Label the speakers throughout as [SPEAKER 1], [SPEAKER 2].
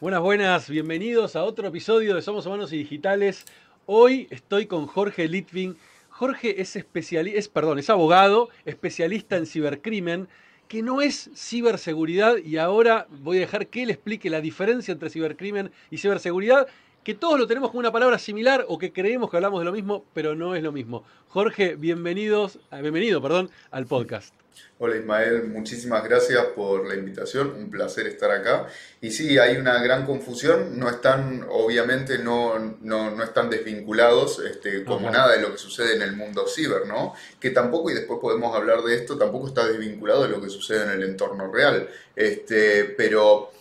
[SPEAKER 1] Buenas, buenas, bienvenidos a otro episodio de Somos Humanos y Digitales. Hoy estoy con Jorge Litvin. Jorge es, es, perdón, es abogado, especialista en cibercrimen, que no es ciberseguridad y ahora voy a dejar que él explique la diferencia entre cibercrimen y ciberseguridad, que todos lo tenemos como una palabra similar o que creemos que hablamos de lo mismo, pero no es lo mismo. Jorge, bienvenidos, bienvenido, perdón, al podcast.
[SPEAKER 2] Hola Ismael, muchísimas gracias por la invitación, un placer estar acá. Y sí, hay una gran confusión, no están, obviamente no, no, están desvinculados este, como nada de lo que sucede en el mundo ciber, ¿no? Que tampoco, y después podemos hablar de esto, tampoco está desvinculado de lo que sucede en el entorno real. Este, pero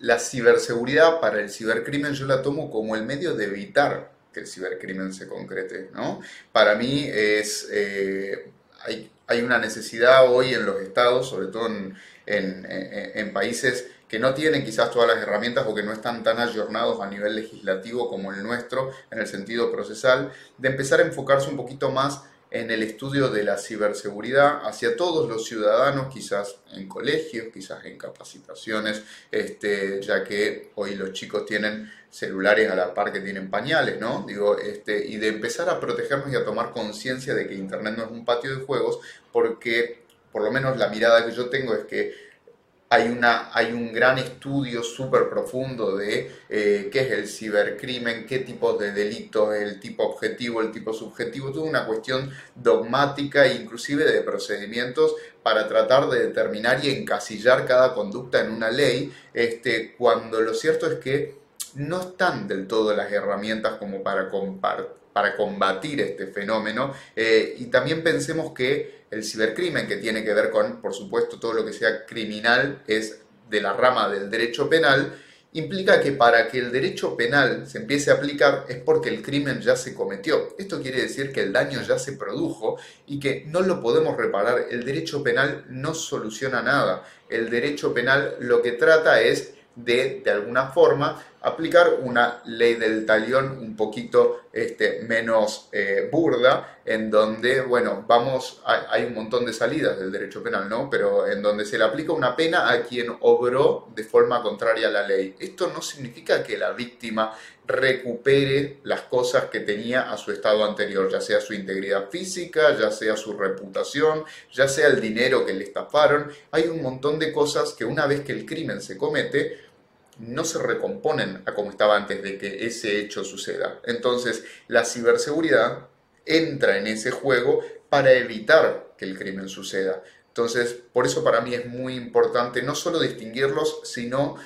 [SPEAKER 2] la ciberseguridad para el cibercrimen yo la tomo como el medio de evitar que el cibercrimen se concrete, ¿no? Para mí es... Eh, hay, una necesidad hoy en los estados, sobre todo en, países que no tienen quizás todas las herramientas o que no están tan ayornados a nivel legislativo como el nuestro en el sentido procesal, de empezar a enfocarse un poquito más en el estudio de la ciberseguridad hacia todos los ciudadanos, quizás en colegios, quizás en capacitaciones, este, ya que hoy los chicos tienen celulares a la par que tienen pañales, ¿no? Digo, este, y de empezar a protegernos y a tomar conciencia de que Internet no es un patio de juegos, porque por lo menos la mirada que yo tengo es que hay, una, hay un gran estudio súper profundo de eh, qué es el cibercrimen, qué tipos de delitos, el tipo objetivo, el tipo subjetivo, toda una cuestión dogmática e inclusive de procedimientos para tratar de determinar y encasillar cada conducta en una ley, este, cuando lo cierto es que no están del todo las herramientas como para, para combatir este fenómeno eh, y también pensemos que el cibercrimen, que tiene que ver con, por supuesto, todo lo que sea criminal, es de la rama del derecho penal, implica que para que el derecho penal se empiece a aplicar es porque el crimen ya se cometió. Esto quiere decir que el daño ya se produjo y que no lo podemos reparar. El derecho penal no soluciona nada. El derecho penal lo que trata es de, de alguna forma, aplicar una ley del talión un poquito este, menos eh, burda, en donde, bueno, vamos, hay, un montón de salidas del derecho penal, ¿no? Pero en donde se le aplica una pena a quien obró de forma contraria a la ley. Esto no significa que la víctima recupere las cosas que tenía a su estado anterior, ya sea su integridad física, ya sea su reputación, ya sea el dinero que le estafaron. Hay un montón de cosas que una vez que el crimen se comete, no se recomponen a como estaba antes de que ese hecho suceda. Entonces, la ciberseguridad entra en ese juego para evitar que el crimen suceda. Entonces, por eso para mí es muy importante no solo distinguirlos, sino,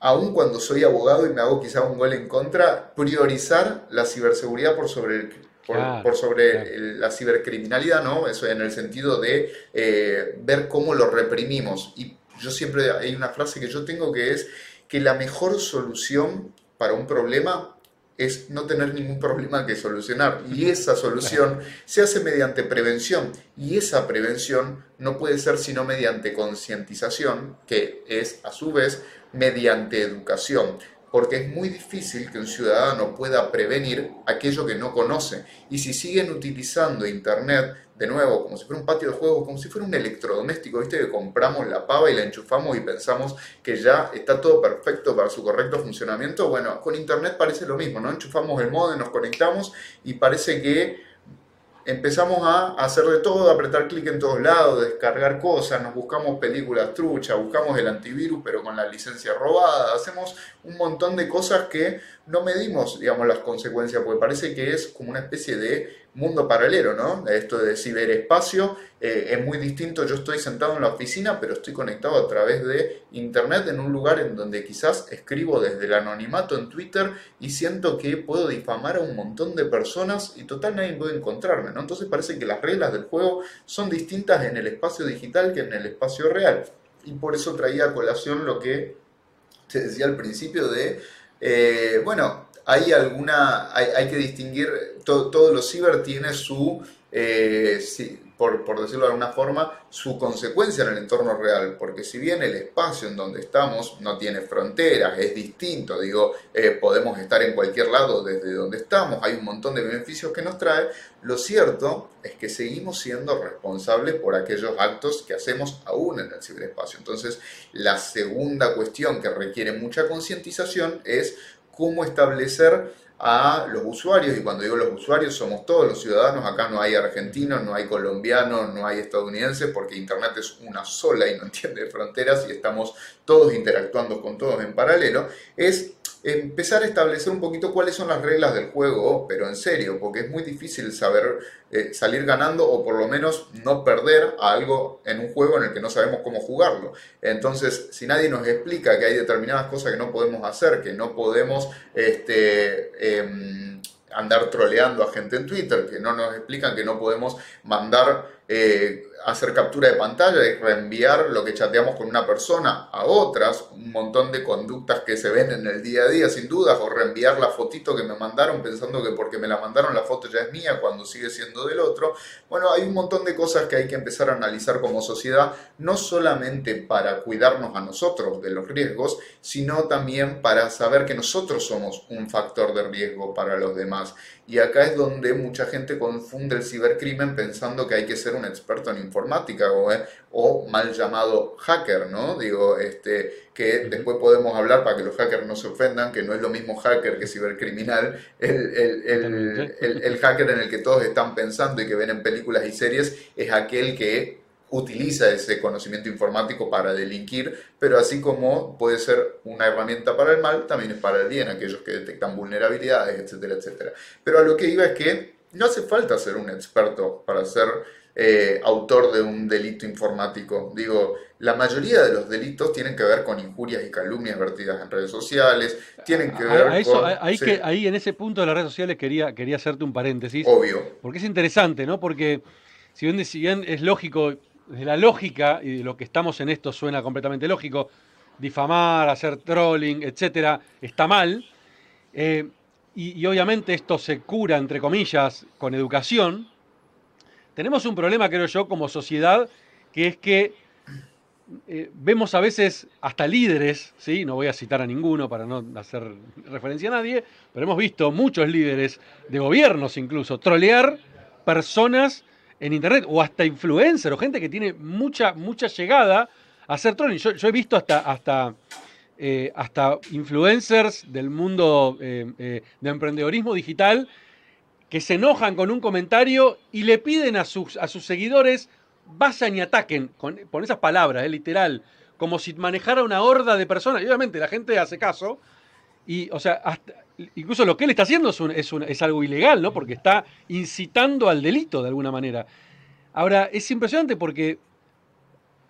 [SPEAKER 2] aun cuando soy abogado y me hago quizá un gol en contra, priorizar la ciberseguridad por sobre por, sobre la cibercriminalidad, ¿no? Eso en el sentido de eh, ver cómo lo reprimimos. Y yo siempre hay una frase que yo tengo que es que la mejor solución para un problema es no tener ningún problema que solucionar. Y esa solución se hace mediante prevención. Y esa prevención no puede ser sino mediante concientización, que es a su vez mediante educación porque es muy difícil que un ciudadano pueda prevenir aquello que no conoce. Y si siguen utilizando Internet, de nuevo, como si fuera un patio de juegos, como si fuera un electrodoméstico, ¿viste? Que compramos la pava y la enchufamos y pensamos que ya está todo perfecto para su correcto funcionamiento. Bueno, con Internet parece lo mismo, ¿no? Enchufamos el modem, nos conectamos y parece que empezamos a hacer de todo, a apretar clic en todos lados, descargar cosas, nos buscamos películas truchas, buscamos el antivirus pero con la licencia robada, hacemos un montón de cosas que no medimos, digamos, las consecuencias, porque parece que es como una especie de mundo paralelo, ¿no? Esto de ciberespacio eh, es muy distinto. Yo estoy sentado en la oficina, pero estoy conectado a través de internet en un lugar en donde quizás escribo desde el anonimato en Twitter y siento que puedo difamar a un montón de personas y total nadie puede encontrarme, ¿no? Entonces parece que las reglas del juego son distintas en el espacio digital que en el espacio real. Y por eso traía a colación lo que te decía al principio de, eh, bueno, hay alguna, hay, que distinguir, todo, lo ciber tiene su, eh, por, por, decirlo de alguna forma, su consecuencia en el entorno real, porque si bien el espacio en donde estamos no tiene fronteras, es distinto, digo, eh, podemos estar en cualquier lado desde donde estamos, hay un montón de beneficios que nos trae, lo cierto es que seguimos siendo responsables por aquellos actos que hacemos aún en el ciberespacio. Entonces, la segunda cuestión que requiere mucha concientización es cómo establecer a los usuarios, y cuando digo los usuarios somos todos los ciudadanos, acá no hay argentinos, no hay colombianos, no hay estadounidenses, porque Internet es una sola y no entiende fronteras y estamos todos interactuando con todos en paralelo, es empezar a establecer un poquito cuáles son las reglas del juego, pero en serio, porque es muy difícil saber eh, salir ganando o por lo menos no perder a algo en un juego en el que no sabemos cómo jugarlo. Entonces, si nadie nos explica que hay determinadas cosas que no podemos hacer, que no podemos este, em, andar troleando a gente en Twitter, que no nos explican que no podemos mandar eh, hacer captura de pantalla y reenviar lo que chateamos con una persona a otras, un montón de conductas que se ven en el día a día sin dudas, o reenviar la fotito que me mandaron pensando que porque me la mandaron la foto ya es mía cuando sigue siendo del otro. Bueno, hay un montón de cosas que hay que empezar a analizar como sociedad, no solamente para cuidarnos a nosotros de los riesgos, sino también para saber que nosotros somos un factor de riesgo para los demás. Y acá es donde mucha gente confunde el cibercrimen pensando que hay que ser un experto en informática o, eh, o mal llamado hacker, ¿no? Digo, este, que después podemos hablar para que los hackers no se ofendan, que no es lo mismo hacker que cibercriminal. El, el, el hacker en el que todos están pensando y que ven en películas y series es aquel que utiliza ese conocimiento informático para delinquir, pero así como puede ser una herramienta para el mal, también es para el bien, aquellos que detectan vulnerabilidades, etcétera, etcétera. Pero a lo que iba es que no hace falta ser un experto para ser eh, autor de un delito informático. Digo, la mayoría de los delitos tienen que ver con injurias y calumnias vertidas en redes sociales, tienen que ver
[SPEAKER 1] con... Ahí, que, ahí en ese punto de las redes sociales quería, quería hacerte un paréntesis.
[SPEAKER 2] Obvio.
[SPEAKER 1] Porque es interesante, ¿no? Porque si bien, si bien es lógico desde la lógica y de lo que estamos en esto suena completamente lógico, difamar, hacer trolling, etcétera, está mal. Eh, y, obviamente esto se cura, entre comillas, con educación. Tenemos un problema, creo yo, como sociedad, que es que eh, vemos a veces hasta líderes, ¿sí? no voy a citar a ninguno para no hacer referencia a nadie, pero hemos visto muchos líderes de gobiernos incluso trolear personas en internet, o hasta influencer, o gente que tiene mucha, mucha llegada a hacer trolling. Yo, he visto hasta, hasta, eh, hasta influencers del mundo eh, de emprendedorismo digital que se enojan con un comentario y le piden a sus, a sus seguidores vayan y ataquen, con, esas palabras, literal, como si manejara una horda de personas. Y obviamente la gente hace caso. Y, o sea, hasta, incluso lo que él está haciendo es, es, algo ilegal, ¿no? Porque está incitando al delito de alguna manera. Ahora, es impresionante porque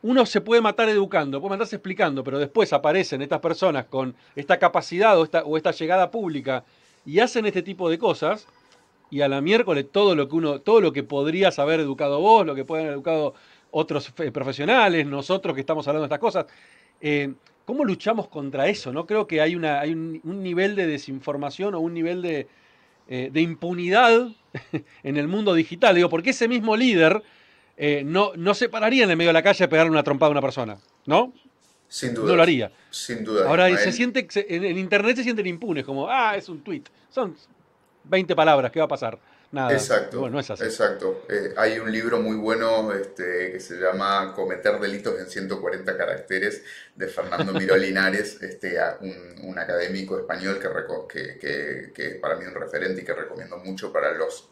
[SPEAKER 1] uno se puede matar educando, puede matarse explicando, pero después aparecen estas personas con esta capacidad o esta, o esta llegada pública y hacen este tipo de cosas, y a la miércoles todo lo que uno, todo lo que podrías haber educado vos, lo que pueden haber educado otros eh, profesionales, nosotros que estamos hablando de estas cosas, eh, ¿Cómo luchamos contra eso? ¿no? Creo que hay, una, hay un, nivel de desinformación o un nivel de, eh, impunidad en el mundo digital. Digo, porque ese mismo líder no, no se pararía en el medio de la calle a pegarle una trompada a una persona, ¿no?
[SPEAKER 2] Sin duda.
[SPEAKER 1] No lo haría.
[SPEAKER 2] Sin duda.
[SPEAKER 1] Ahora, se siente, en, Internet se sienten impunes, como, ah, es un tweet. Son 20 palabras, ¿qué va a pasar?
[SPEAKER 2] Exacto. Bueno, es así. Exacto. Eh, hay un libro muy bueno este, que se llama Cometer delitos en 140 caracteres de Fernando Miró Linares, este, un, académico español que, que, para mí un referente y que recomiendo mucho para, los,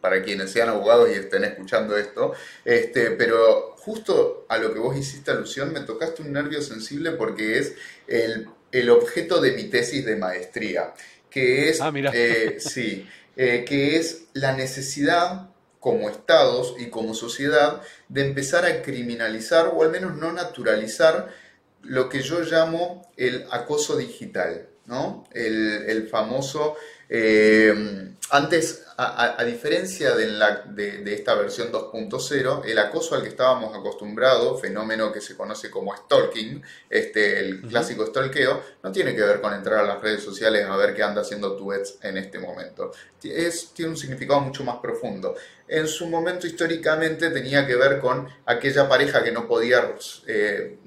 [SPEAKER 2] para quienes sean abogados y estén escuchando esto. Este, pero justo a lo que vos hiciste alusión, me tocaste un nervio sensible porque es el, el objeto de mi tesis de maestría, que es...
[SPEAKER 1] Ah.
[SPEAKER 2] Eh, sí. Eh, que es la necesidad como estados y como sociedad de empezar a criminalizar o al menos no naturalizar lo que yo llamo el acoso digital. ¿no? El, famoso... Eh, antes, a, diferencia de, la, de, esta versión 2.0, el acoso al que estábamos acostumbrados, fenómeno que se conoce como stalking, este, el clásico stalkeo, no tiene que ver con entrar a las redes sociales a ver qué anda haciendo tu ex en este momento. Es, tiene un significado mucho más profundo. En su momento históricamente tenía que ver con aquella pareja que no podía eh,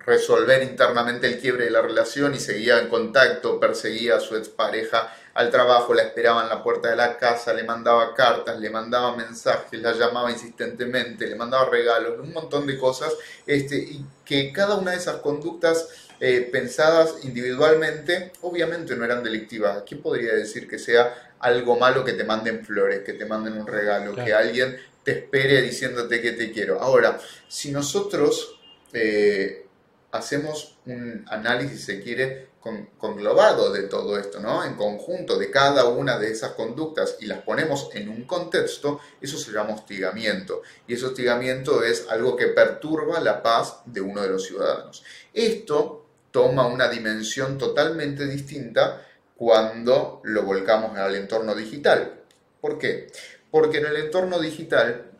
[SPEAKER 2] resolver internamente el quiebre de la relación y seguía en contacto, perseguía a su expareja al trabajo, la esperaba en la puerta de la casa, le mandaba cartas, le mandaba mensajes, la llamaba insistentemente, le mandaba regalos, un montón de cosas, este, y que cada una de esas conductas eh, pensadas individualmente, obviamente no eran delictivas. ¿Quién podría decir que sea algo malo que te manden flores, que te manden un regalo, que alguien te espere diciéndote que te quiero? Ahora, si nosotros eh, hacemos un análisis, si se quiere, conglobado de todo esto, ¿no? En conjunto de cada una de esas conductas y las ponemos en un contexto, eso se llama hostigamiento. Y ese hostigamiento es algo que perturba la paz de uno de los ciudadanos. Esto toma una dimensión totalmente distinta cuando lo volcamos al entorno digital. ¿Por qué? Porque en el entorno digital,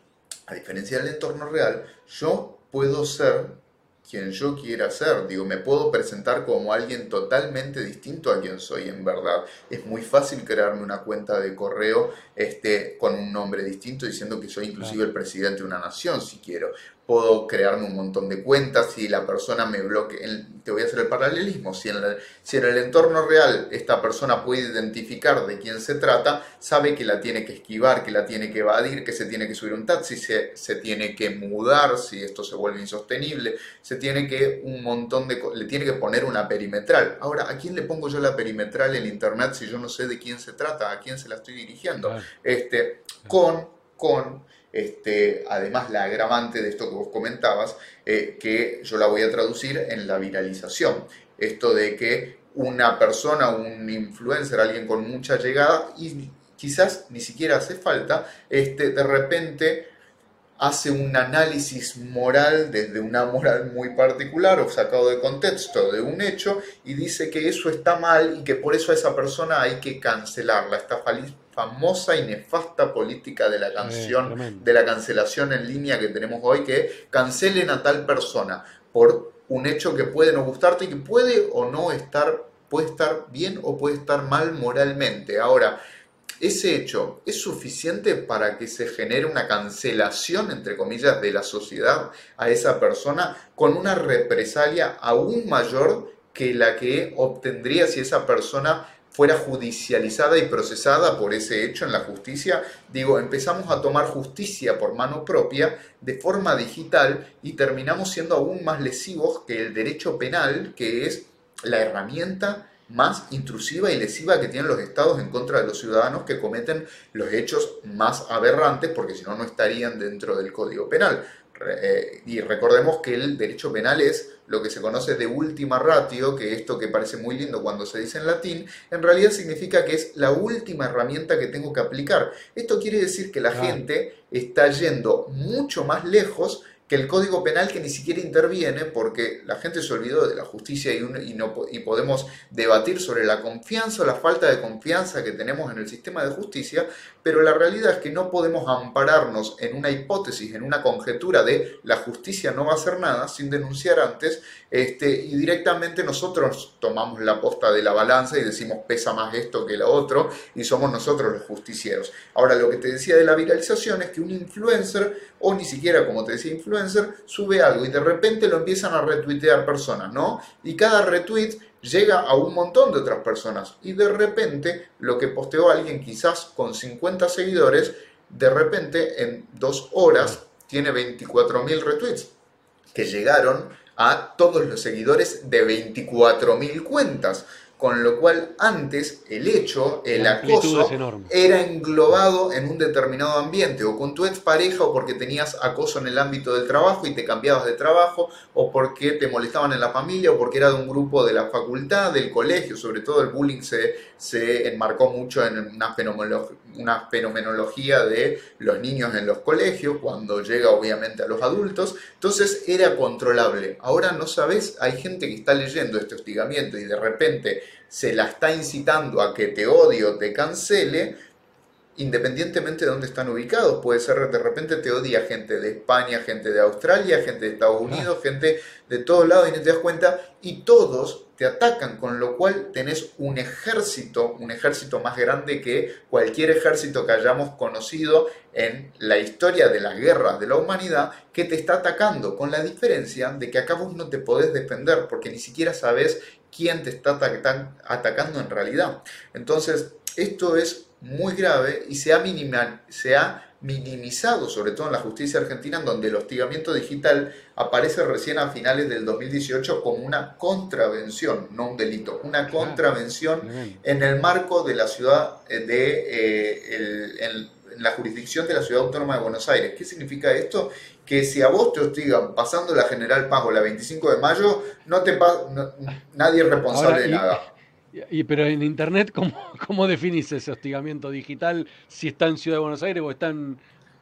[SPEAKER 2] a diferencia del entorno real, yo puedo ser quien yo quiera ser. Digo, me puedo presentar como alguien totalmente distinto a quien soy en verdad. Es muy fácil crearme una cuenta de correo este, con un nombre distinto diciendo que soy inclusive el presidente de una nación si quiero puedo crearme un montón de cuentas, si la persona me bloquea, te voy a hacer el paralelismo, si en, si en el entorno real esta persona puede identificar de quién se trata, sabe que la tiene que esquivar, que la tiene que evadir, que se tiene que subir un taxi, se, se tiene que mudar si esto se vuelve insostenible, se tiene que un montón de le tiene que poner una perimetral. Ahora, ¿a quién le pongo yo la perimetral en internet si yo no sé de quién se trata, a quién se la estoy dirigiendo? Este, con, con este, además la agravante de esto que vos comentabas, eh, que yo la voy a traducir en la viralización. Esto de que una persona, un influencer, alguien con mucha llegada, y quizás ni siquiera hace falta, este, de repente hace un análisis moral desde una moral muy particular o sacado de contexto de un hecho y dice que eso está mal y que por eso a esa persona hay que cancelarla. Esta famosa y nefasta política de la canción, de la cancelación en línea que tenemos hoy, que cancelen a tal persona por un hecho que puede no gustarte y que puede o no estar, puede estar bien o puede estar mal moralmente. Ahora, ese hecho es suficiente para que se genere una cancelación, entre comillas, de la sociedad a esa persona con una represalia aún mayor que la que obtendría si esa persona fuera judicializada y procesada por ese hecho en la justicia, digo, empezamos a tomar justicia por mano propia de forma digital y terminamos siendo aún más lesivos que el derecho penal, que es la herramienta más intrusiva y lesiva que tienen los estados en contra de los ciudadanos que cometen los hechos más aberrantes, porque si no, no estarían dentro del Código Penal. Eh, y recordemos que el derecho penal es lo que se conoce de última ratio, que esto que parece muy lindo cuando se dice en latín, en realidad significa que es la última herramienta que tengo que aplicar. Esto quiere decir que la gente está yendo mucho más lejos que el Código Penal que ni siquiera interviene porque la gente se olvidó de la justicia y, y, no, y podemos debatir sobre la confianza o la falta de confianza que tenemos en el sistema de justicia, pero la realidad es que no podemos ampararnos en una hipótesis, en una conjetura de la justicia no va a hacer nada sin denunciar antes este, y directamente nosotros tomamos la posta de la balanza y decimos pesa más esto que lo otro y somos nosotros los justicieros. Ahora lo que te decía de la viralización es que un influencer o ni siquiera como te decía influencer sube algo y de repente lo empiezan a retuitear personas, ¿no? Y cada retweet llega a un montón de otras personas y de repente lo que posteó alguien quizás con 50 seguidores, de repente en dos horas tiene 24.000 retweets que llegaron a todos los seguidores de 24.000 cuentas con lo cual antes el hecho, el acoso, era englobado en un determinado ambiente, o con tu expareja, o porque tenías acoso en el ámbito del trabajo y te cambiabas de trabajo, o porque te molestaban en la familia, o porque era de un grupo de la facultad, del colegio, sobre todo el bullying se, se enmarcó mucho en una una fenomenología de los niños en los colegios, cuando llega obviamente a los adultos, entonces era controlable. Ahora no sabes, hay gente que está leyendo este hostigamiento y de repente se la está incitando a que te odie o te cancele, independientemente de dónde están ubicados. Puede ser de repente te odia gente de España, gente de Australia, gente de Estados Unidos, gente de todos lados y no te das cuenta. Y todos te atacan, con lo cual tenés un ejército, un ejército más grande que cualquier ejército que hayamos conocido en la historia de las guerras de la humanidad, que te está atacando, con la diferencia de que acá vos no te podés defender, porque ni siquiera sabes quién te está atacando en realidad. Entonces, esto es muy grave y se ha, se ha minimizado, sobre todo en la justicia argentina, en donde el hostigamiento digital aparece recién a finales del 2018 como una contravención, no un delito, una contravención en el marco de la ciudad eh, de eh, en, la jurisdicción de la ciudad autónoma de Buenos Aires. ¿Qué significa esto? Que si a vos te hostigan pasando la General Paz o la 25 de mayo, no te nadie es responsable de nada.
[SPEAKER 1] Y, pero en Internet, ¿cómo, ¿cómo definís ese hostigamiento digital si está en Ciudad de Buenos Aires o está en,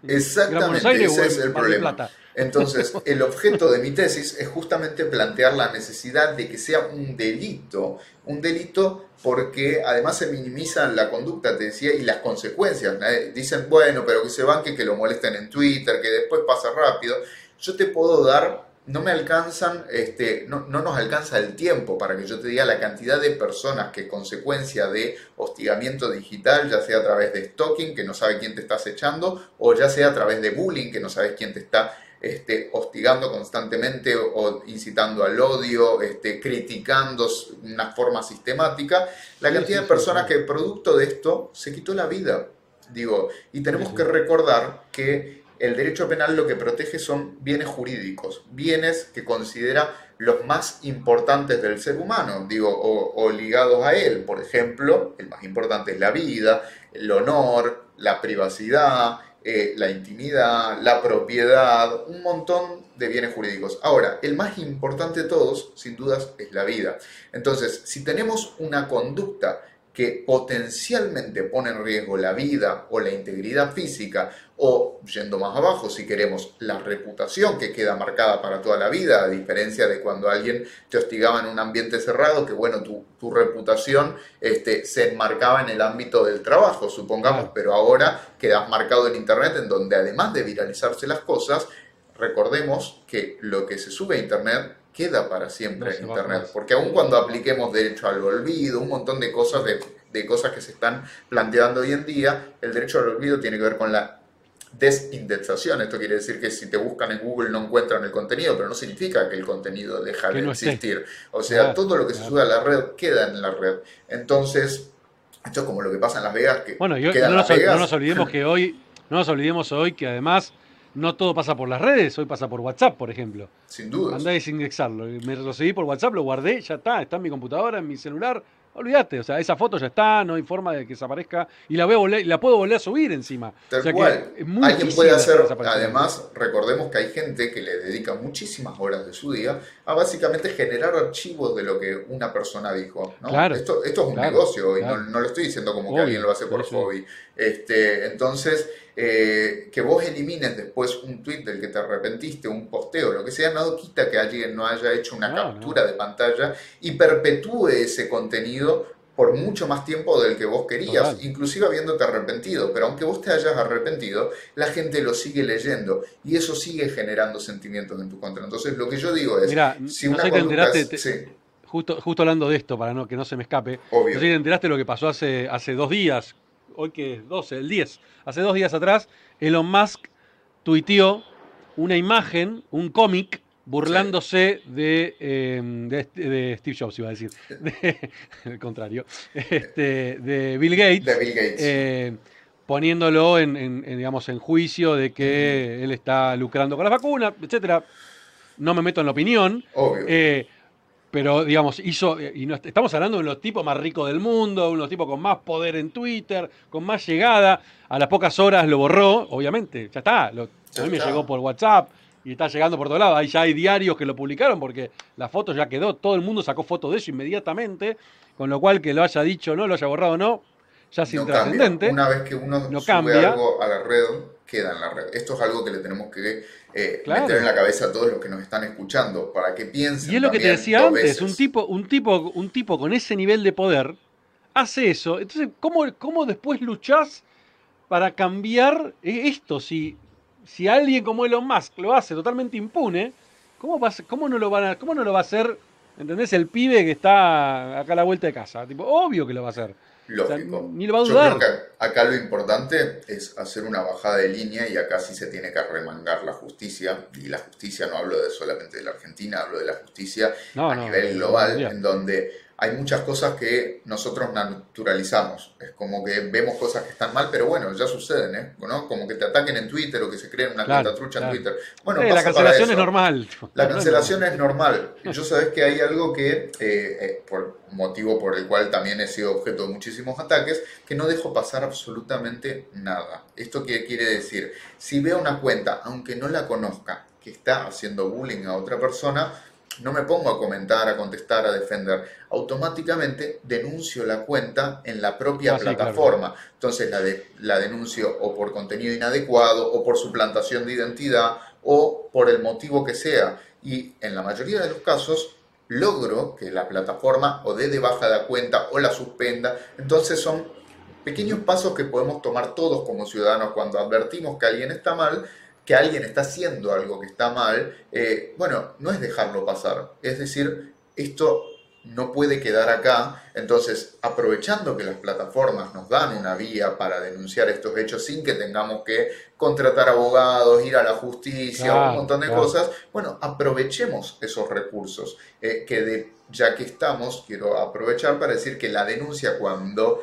[SPEAKER 2] Exactamente, ese es el problema. Entonces, el objeto de mi tesis es justamente plantear la necesidad de que sea un delito, un delito porque además se minimiza la conducta, te decía, y las consecuencias. Dicen, bueno, pero que se banque, que lo molesten en Twitter, que después pasa rápido. Yo te puedo dar no me alcanzan, este, no, no, nos alcanza el tiempo para que yo te diga la cantidad de personas que consecuencia de hostigamiento digital, ya sea a través de stalking, que no sabe quién te está acechando, o ya sea a través de bullying, que no sabes quién te está este, hostigando constantemente o incitando al odio, este, criticando una forma sistemática, la cantidad de personas que producto de esto se quitó la vida. Digo, y tenemos que recordar que el derecho penal lo que protege son bienes jurídicos, bienes que considera los más importantes del ser humano, digo, o, ligados a él. Por ejemplo, el más importante es la vida, el honor, la privacidad, eh, la intimidad, la propiedad, un montón de bienes jurídicos. Ahora, el más importante de todos, sin dudas, es la vida. Entonces, si tenemos una conducta que potencialmente pone en riesgo la vida o la integridad física o, yendo más abajo, si queremos, la reputación que queda marcada para toda la vida, a diferencia de cuando alguien te hostigaba en un ambiente cerrado, que bueno, tu, reputación este, se enmarcaba en el ámbito del trabajo, supongamos, pero ahora quedas marcado en Internet, en donde además de viralizarse las cosas, recordemos que lo que se sube a Internet queda para siempre en Internet, porque aun cuando apliquemos derecho al olvido, un montón de cosas, de, de cosas que se están planteando hoy en día, el derecho al olvido tiene que ver con la desindexación. Esto quiere decir que si te buscan en Google no encuentran el contenido, pero no significa que el contenido deja de existir. O sea, todo lo que se sube a la red queda en la red. Entonces, esto es como lo que pasa en Las Vegas. Que
[SPEAKER 1] bueno, yo, no, nos, no nos olvidemos que hoy, no nos olvidemos hoy que además no todo pasa por las redes, hoy pasa por WhatsApp, por ejemplo.
[SPEAKER 2] Sin duda.
[SPEAKER 1] Andá a desindexarlo. Me lo seguí por WhatsApp, lo guardé, ya está, está en mi computadora, en mi celular. Olvídate, o sea, esa foto ya está, no hay forma de que desaparezca y la, voy a la puedo volver a subir encima.
[SPEAKER 2] Tal cual. Alguien puede hacer, además, recordemos que hay gente que le dedica muchísimas horas de su día a básicamente generar archivos de lo que una persona dijo. Claro, esto, esto es un negocio y no, lo estoy diciendo como que alguien lo hace por hobby. Este, entonces, eh, que vos elimines después un tweet del que te arrepentiste, un posteo, lo que sea, no quita que alguien no haya hecho una captura de pantalla y perpetúe ese contenido por mucho más tiempo del que vos querías, inclusive habiéndote arrepentido, pero aunque vos te hayas arrepentido, la gente lo sigue leyendo y eso sigue generando sentimientos en tu contra. Entonces, lo que yo digo es,
[SPEAKER 1] si una justo, justo hablando de esto, para no, que no se me escape,
[SPEAKER 2] Obvio.
[SPEAKER 1] no sé si te enteraste lo que pasó hace, hace dos días, hoy que es 12, el 10, hace dos días atrás, Elon Musk tuiteó una imagen, un cómic, burlándose em, de, de, Steve Jobs, iba a decir, al contrario, este, de Bill Gates, eh, poniéndolo en, digamos, en juicio de que él está lucrando con la vacuna, etcétera. No me meto en la opinión.
[SPEAKER 2] Obvio. Eh,
[SPEAKER 1] pero digamos, hizo, y estamos hablando de los tipos más ricos del mundo, unos tipos con más poder en Twitter, con más llegada, a las pocas horas lo borró, obviamente, ya está, a mí me llegó por WhatsApp y está llegando por todos lados, ahí ya hay diarios que lo publicaron porque la foto ya quedó, todo el mundo sacó fotos de eso inmediatamente, con lo cual que lo haya dicho no, lo haya borrado no, ya es
[SPEAKER 2] no
[SPEAKER 1] intrascendente.
[SPEAKER 2] Una vez que uno
[SPEAKER 1] no
[SPEAKER 2] sube
[SPEAKER 1] cambia.
[SPEAKER 2] algo a la red, queda en la red. Esto es algo que le tenemos que eh,
[SPEAKER 1] Claro.
[SPEAKER 2] meter en la cabeza a todos los que nos están escuchando, para que piensen.
[SPEAKER 1] Y es lo que te decía antes,
[SPEAKER 2] veces.
[SPEAKER 1] un tipo, un tipo, un tipo con ese nivel de poder hace eso. Entonces, ¿cómo, cómo después luchás para cambiar eh, esto? Si, si alguien como Elon Musk lo hace totalmente impune, ¿cómo, va a ser- cómo, no, lo van a, ¿cómo no lo va a hacer? ¿Entendés? El pibe que está acá a la vuelta de casa. Tipo, obvio que lo va a hacer. O sea,
[SPEAKER 2] Lógico.
[SPEAKER 1] ni lo va a
[SPEAKER 2] Yo creo que acá lo importante es hacer una bajada de línea y acá sí se tiene que remangar la justicia. Y la justicia no hablo de solamente de la Argentina, hablo de la justicia
[SPEAKER 1] No,
[SPEAKER 2] a
[SPEAKER 1] no,
[SPEAKER 2] nivel global, en donde hay muchas cosas que nosotros naturalizamos. Es como que vemos cosas que están mal, pero bueno, ya suceden, ¿eh? ¿No? Como que te ataquen en Twitter o que se creen una
[SPEAKER 1] Claro,
[SPEAKER 2] cuenta trucha
[SPEAKER 1] claro.
[SPEAKER 2] en Twitter. Bueno, pasa
[SPEAKER 1] la
[SPEAKER 2] para
[SPEAKER 1] cancelación es normal.
[SPEAKER 2] La cancelación es normal. Yo sabes que hay algo que, eh, eh, por motivo por el cual también he sido objeto de muchísimos ataques, que no dejo pasar absolutamente nada. ¿Esto qué quiere decir? Si veo una cuenta, aunque no la conozca, que está haciendo bullying a otra persona, no me pongo a comentar, a contestar, a defender. Automáticamente denuncio la cuenta en la propia
[SPEAKER 1] Ah, sí, claro.
[SPEAKER 2] plataforma. Entonces la, de- la denuncio o por contenido inadecuado, o por suplantación de identidad, o por el motivo que sea. Y en la mayoría de los casos logro que la plataforma o dé de baja la cuenta o la suspenda. Entonces son pequeños pasos que podemos tomar todos como ciudadanos cuando advertimos que alguien está mal, que alguien está haciendo algo que está mal. eh, bueno, no es dejarlo pasar. Es decir, esto no puede quedar acá. Entonces, aprovechando que las plataformas nos dan una vía para denunciar estos hechos sin que tengamos que contratar abogados, ir a la justicia,
[SPEAKER 1] Claro,
[SPEAKER 2] un montón de
[SPEAKER 1] claro.
[SPEAKER 2] cosas, bueno, aprovechemos esos recursos. eh, que de, ya que estamos, quiero aprovechar para decir que la denuncia cuando,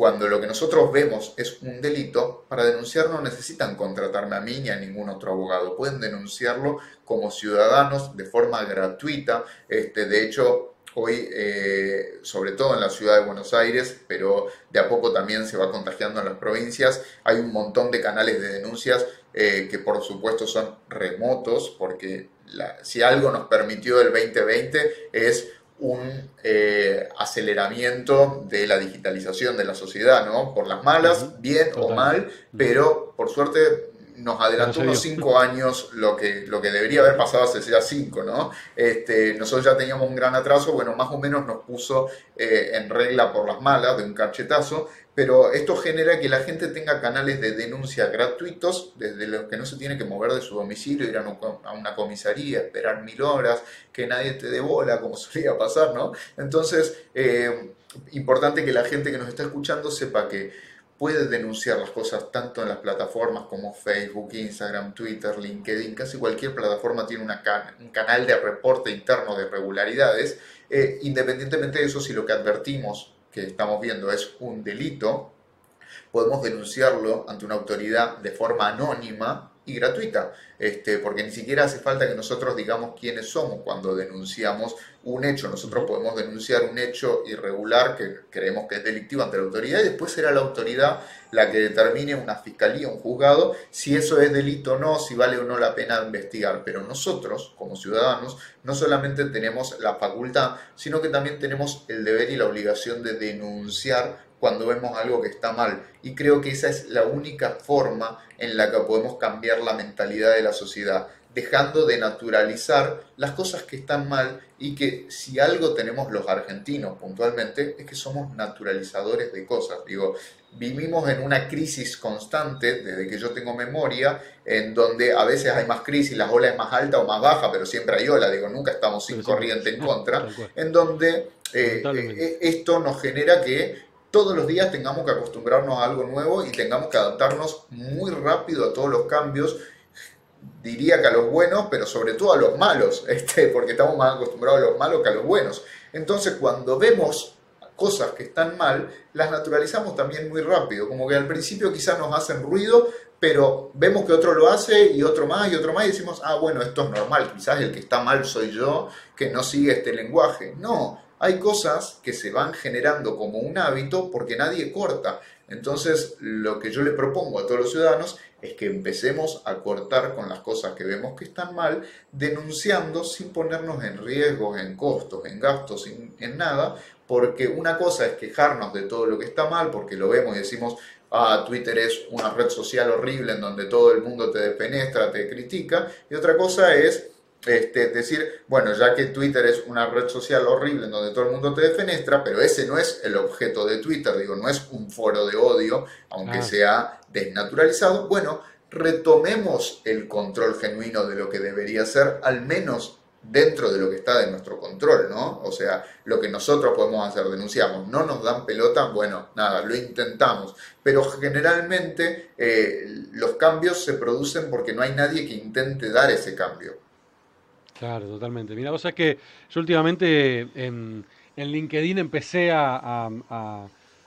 [SPEAKER 2] cuando lo que nosotros vemos es un delito, para denunciar no necesitan contratarme a mí ni a ningún otro abogado. Pueden denunciarlo como ciudadanos de forma gratuita. Este, de hecho, hoy, eh, sobre todo en la ciudad de Buenos Aires, pero de a poco también se va contagiando en las provincias, hay un montón de canales de denuncias eh, que por supuesto son remotos, porque si algo nos permitió el 2020 es un eh, aceleramiento de la digitalización de la sociedad, ¿no? Por las malas, bien o mal, pero por suerte nos adelantó unos
[SPEAKER 1] dio.
[SPEAKER 2] cinco años lo que, lo que debería haber pasado hace ya cinco, ¿no? Este, nosotros ya teníamos un gran atraso, bueno, más o menos nos puso eh, en regla por las malas de un cachetazo, pero esto genera que la gente tenga canales de denuncia gratuitos, desde los que no se tiene que mover de su domicilio, ir a una, a una comisaría, esperar mil horas, que nadie te dé bola, como solía pasar, ¿no? Entonces, eh, importante que la gente que nos está escuchando sepa que puede denunciar las cosas tanto en las plataformas como Facebook, Instagram, Twitter, LinkedIn, casi cualquier plataforma tiene una un canal de reporte interno de irregularidades. Eh, independientemente de eso, si lo que advertimos que estamos viendo es un delito, podemos denunciarlo ante una autoridad de forma anónima y gratuita, este, porque ni siquiera hace falta que nosotros digamos quiénes somos cuando denunciamos un hecho. Nosotros podemos denunciar un hecho irregular que creemos que es delictivo ante la autoridad y después será la autoridad la que determine una fiscalía, un juzgado, si eso es delito o no, si vale o no la pena investigar. Pero nosotros, como ciudadanos, no solamente tenemos la facultad, sino que también tenemos el deber y la obligación de denunciar cuando vemos algo que está mal. Y creo que esa es la única forma en la que podemos cambiar la mentalidad de la sociedad, dejando de naturalizar las cosas que están mal y que si algo tenemos los argentinos puntualmente es que somos naturalizadores de cosas. Digo, vivimos en una crisis constante desde que yo tengo memoria, en donde a veces hay más crisis, la ola es más alta o más baja, pero siempre hay ola, digo, nunca estamos sin corriente en contra, en donde eh, eh, esto nos genera que todos los días tengamos que acostumbrarnos a algo nuevo y tengamos que adaptarnos muy rápido a todos los cambios, diría que a los buenos, pero sobre todo a los malos, este, porque estamos más acostumbrados a los malos que a los buenos. Entonces, cuando vemos cosas que están mal, las naturalizamos también muy rápido, como que al principio quizás nos hacen ruido, pero vemos que otro lo hace y otro más y otro más y decimos, ah, bueno, esto es normal, quizás el que está mal soy yo, que no sigue este lenguaje. No, hay cosas que se van generando como un hábito porque nadie corta. Entonces, lo que yo le propongo a todos los ciudadanos es que empecemos a cortar con las cosas que vemos que están mal, denunciando sin ponernos en riesgos, en costos, en gastos, en, nada, porque una cosa es quejarnos de todo lo que está mal, porque lo vemos y decimos, ah, Twitter es una red social horrible en donde todo el mundo te defenestra, te critica, y otra cosa es este, decir, bueno, ya que Twitter es una red social horrible en donde todo el mundo te defenestra, pero ese no es el objeto de Twitter, digo, no es un foro de odio, aunque ah. sea desnaturalizado, bueno, retomemos el control genuino de lo que debería ser, al menos dentro de lo que está de nuestro control, ¿no? O sea, lo que nosotros podemos hacer, denunciamos, no nos dan pelota, bueno, nada, lo intentamos, pero generalmente eh, los cambios se producen porque no hay nadie que intente dar ese cambio.
[SPEAKER 1] Claro, totalmente. Mira, vos sabés que yo últimamente en, LinkedIn empecé a,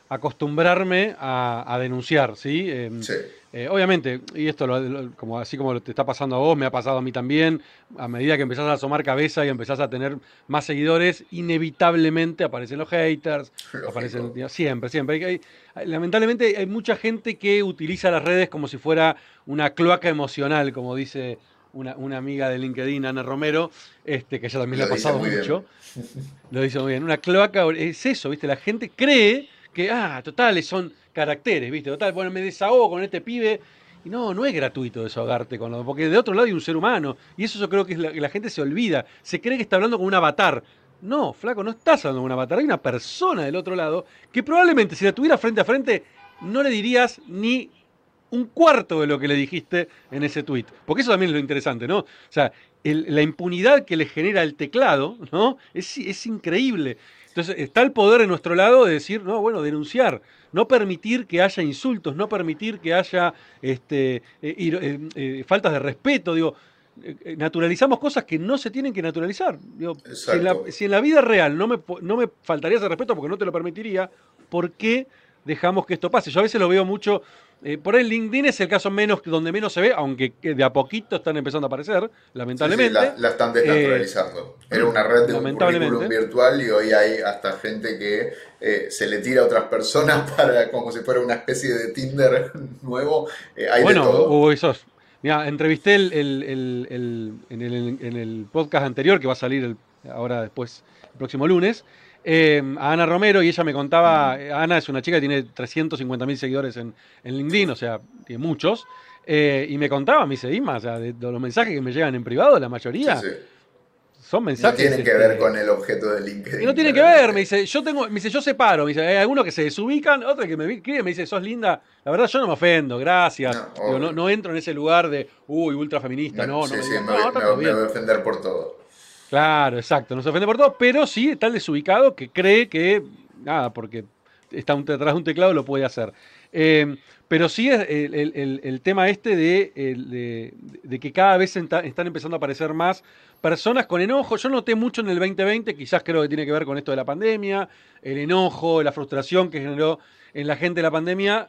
[SPEAKER 1] acostumbrarme a, denunciar, ¿sí? Em, sí. Eh, obviamente, y esto como así como te está pasando a vos, me ha pasado a mí también, a medida que empezás a asomar cabeza y empezás a tener más seguidores, inevitablemente aparecen los haters, aparecen siempre, siempre. lamentablemente hay mucha gente que utiliza las redes como si fuera una cloaca emocional, como dice una, amiga de LinkedIn, Ana Romero, este, que ya también le ha pasado mucho. Lo dice muy bien. Una cloaca es eso, ¿viste? La gente cree que, ah, totales son caracteres, ¿viste? Total, bueno, me desahogo con este pibe. Y no, no es gratuito desahogarte con lo, porque de otro lado hay un ser humano. Y eso yo creo que, la, gente se olvida. Se cree que está hablando con un avatar. No, flaco, no estás hablando con un avatar. Hay una persona del otro lado que probablemente si la tuviera frente a frente no le dirías ni un cuarto de lo que le dijiste en ese tweet. Porque eso también es lo interesante, ¿no? O sea, la impunidad que le genera el teclado, ¿no? Es, es, increíble. Entonces, está el poder en nuestro lado de decir, no, bueno, denunciar, no permitir que haya insultos, no permitir que haya este, eh, eh, eh, faltas de respeto, digo, naturalizamos cosas que no se tienen que naturalizar. si, en la, si, en la, vida real no me, no me faltaría ese respeto porque no te lo permitiría, ¿por qué dejamos que esto pase? Yo a veces lo veo mucho eh, por ahí LinkedIn es el caso menos donde menos se ve, aunque de a poquito están empezando a aparecer, lamentablemente.
[SPEAKER 2] la, están desnaturalizando. Eh, Era una red de un currículum virtual y hoy hay hasta gente que eh, se le tira a otras personas para como si fuera una especie de Tinder nuevo.
[SPEAKER 1] bueno, hubo esos. Mira, entrevisté el, en, el, podcast anterior que va a salir ahora después, el próximo lunes. Em, a Ana Romero y ella me contaba, Ana es una chica que tiene 350 mil seguidores en, LinkedIn, o sea, tiene muchos, eh, y me contaba, me dice Ima, o sea, de, los mensajes que me llegan en privado, la mayoría son mensajes.
[SPEAKER 2] No tienen que ver con el objeto de LinkedIn.
[SPEAKER 1] Y no tienen que ver, me dice, yo tengo, me dice, yo separo, me dice, hay algunos que se desubican, otros que me escriben, me dice, sos linda, la verdad yo no me ofendo, gracias. No, no, entro en ese lugar de, uy, ultra feminista, no, no,
[SPEAKER 2] sí, me, voy, a ofender por todo.
[SPEAKER 1] Claro, exacto, no se ofende por todo, pero sí está el desubicado que cree que, nada, porque está detrás de un teclado lo puede hacer. Em, pero sí es el, tema este de, de, que cada vez están empezando a aparecer más personas con enojo. Yo noté mucho en el 2020, quizás creo que tiene que ver con esto de la pandemia, el enojo, la frustración que generó en la gente la pandemia,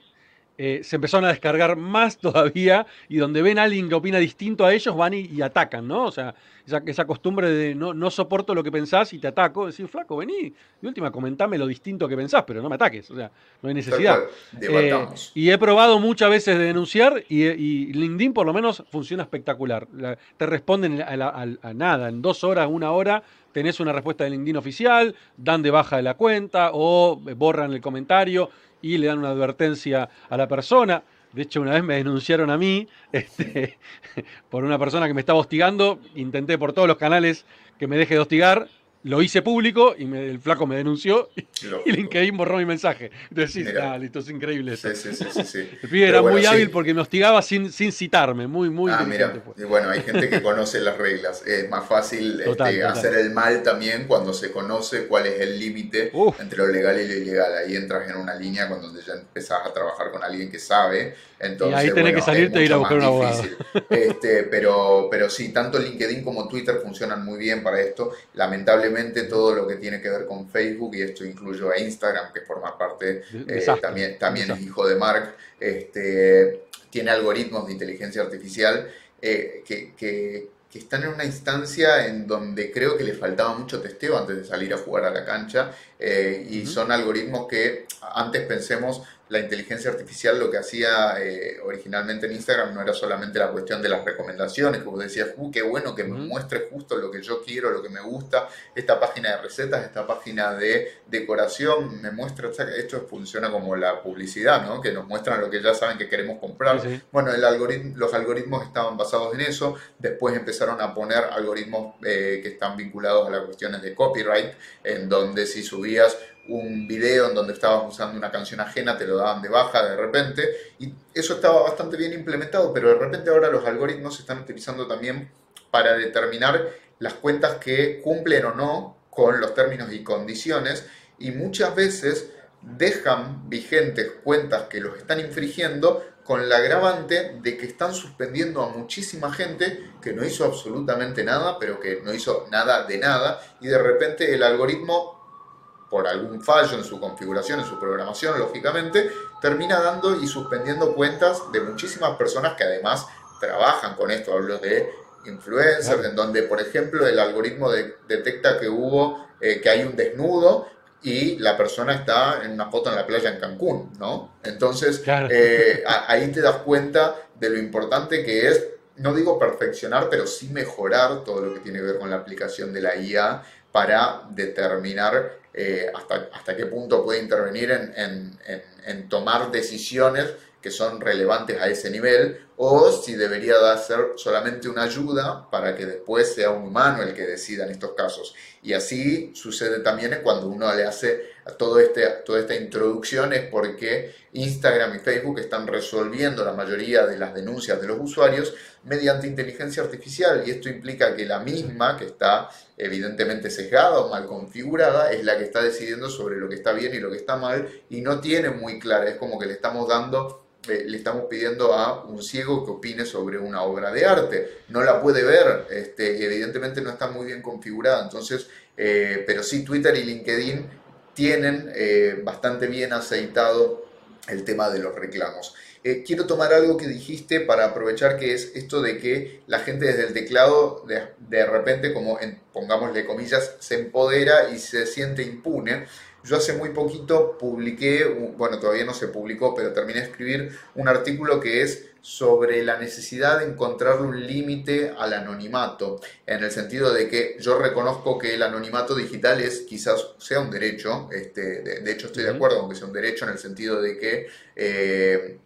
[SPEAKER 1] eh, se empezaron a descargar más todavía y donde ven a alguien que opina distinto a ellos van y, atacan, ¿no? O sea, esa, costumbre de no, no, soporto lo que pensás y te ataco, decir, flaco, vení, de última comentame lo distinto que pensás, pero no me ataques, o sea, no hay necesidad. Eh, y he probado muchas veces de denunciar y, LinkedIn por lo menos funciona espectacular. te responden a, nada, en dos horas, una hora, tenés una respuesta de LinkedIn oficial, dan de baja de la cuenta o borran el comentario y le dan una advertencia a la persona. De hecho, una vez me denunciaron a mí este, por una persona que me estaba hostigando. Intenté por todos los canales que me deje de hostigar lo hice público y el flaco me denunció y, LinkedIn borró mi mensaje. Sí, ah, listo, es increíble eso. Sí, sí, sí, sí El pibe era muy hábil porque me hostigaba sin, sin citarme, muy, muy
[SPEAKER 2] Ah, mira, y bueno, hay gente que conoce las reglas. Es más fácil este, hacer el mal también cuando se conoce cuál es el límite entre lo legal y lo ilegal. Ahí entras en una línea cuando ya empezás a trabajar con alguien que sabe. Entonces,
[SPEAKER 1] y ahí tenés que salirte e ir a buscar un abogado.
[SPEAKER 2] Este, pero, pero sí, tanto LinkedIn como Twitter funcionan muy bien para esto. Lamentablemente todo lo que tiene que ver con Facebook, y esto incluyo a Instagram, que forma parte, eh, también, también es hijo de Mark, este, tiene algoritmos de inteligencia artificial eh, que, que, están en una instancia en donde creo que le faltaba mucho testeo antes de salir a jugar a la cancha, Eh, y son algoritmos que antes pensemos la inteligencia artificial lo que hacía eh, originalmente en Instagram no era solamente la cuestión de las recomendaciones, como decías, uh, qué bueno que me muestre justo lo que yo quiero, lo que me gusta, esta página de recetas, esta página de decoración, me muestra, esto funciona como la publicidad, ¿no? que nos muestran lo que ya saben que queremos comprar. Bueno, el algoritmo, los algoritmos estaban basados en eso, después empezaron a poner algoritmos eh, que están vinculados a las cuestiones de copyright, en donde si subías un video en donde estabas usando una canción ajena, te lo daban de baja de repente, y eso estaba bastante bien implementado, pero de repente ahora los algoritmos se están utilizando también para determinar las cuentas que cumplen o no con los términos y condiciones, y muchas veces dejan vigentes cuentas que los están infringiendo con la agravante de que están suspendiendo a muchísima gente que no hizo absolutamente nada, pero que no hizo nada de nada, y de repente el algoritmo por algún fallo en su configuración, en su programación, lógicamente, termina dando y suspendiendo cuentas de muchísimas personas que además trabajan con esto. Hablo de influencers, en donde, por ejemplo, el algoritmo detecta que hubo, eh, que hay un desnudo y la persona está en una foto en la playa en Cancún, ¿no? Entonces, eh, ahí te das cuenta de lo importante que es, no digo perfeccionar, pero sí mejorar todo lo que tiene que ver con la aplicación de la IA para determinar eh, hasta, hasta qué punto puede intervenir en, en, tomar decisiones que son relevantes a ese nivel o si debería de ser solamente una ayuda para que después sea un humano el que decida en estos casos. Y así sucede también cuando uno le hace todo este, toda esta introducción es porque Instagram y Facebook están resolviendo la mayoría de las denuncias de los usuarios mediante inteligencia artificial y esto implica que la misma, que está evidentemente sesgada o mal configurada, es la que está decidiendo sobre lo que está bien y lo que está mal y no tiene muy clara, es como que le estamos dando eh, le estamos pidiendo a un ciego que opine sobre una obra de arte. No la puede ver, este, evidentemente no está muy bien configurada. Entonces, eh, pero sí Twitter y LinkedIn tienen eh, bastante bien aceitado el tema de los reclamos. quiero tomar algo que dijiste para aprovechar que es esto de que la gente desde el teclado de, de repente, como en, pongámosle comillas, se empodera y se siente impune. Yo hace muy poquito publiqué, bueno, todavía no se publicó, pero terminé de escribir un artículo que es sobre la necesidad de encontrarle un límite al anonimato, en el sentido de que yo reconozco que el anonimato digital es quizás sea un derecho, este, de, hecho estoy de acuerdo con que sea un derecho en el sentido de que eh,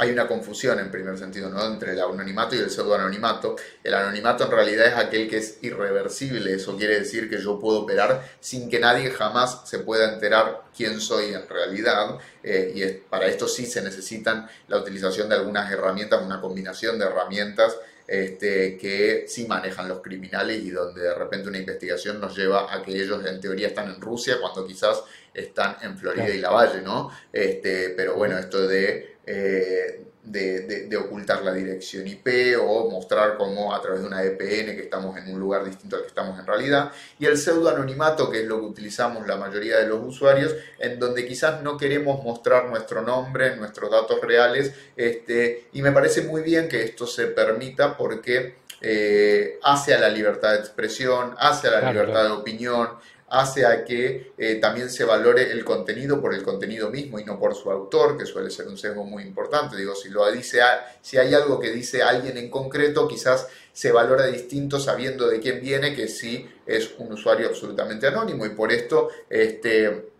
[SPEAKER 2] hay una confusión en primer sentido, ¿no? Entre el anonimato y el pseudoanonimato. El anonimato en realidad es aquel que es irreversible, eso quiere decir que yo puedo operar sin que nadie jamás se pueda enterar quién soy en realidad, eh, y para esto sí se necesitan la utilización de algunas herramientas, una combinación de herramientas este, que sí manejan los criminales y donde de repente una investigación nos lleva a que ellos en teoría están en Rusia cuando quizás están en Florida y la Valle, ¿no? Este, pero bueno, esto de eh, de, ocultar la dirección IP o mostrar como a través de una VPN que estamos en un lugar distinto al que estamos en realidad. Y el pseudoanonimato, que es lo que utilizamos la mayoría de los usuarios, en donde quizás no queremos mostrar nuestro nombre, nuestros datos reales. Este, y me parece muy bien que esto se permita porque eh, hace a la libertad de expresión, hace a la libertad de opinión, hace a que eh, también se valore el contenido por el contenido mismo y no por su autor, que suele ser un sesgo muy importante. Digo, si, lo dice, si hay algo que dice alguien en concreto, quizás se valora distinto sabiendo de quién viene que si es un usuario absolutamente anónimo y por esto este,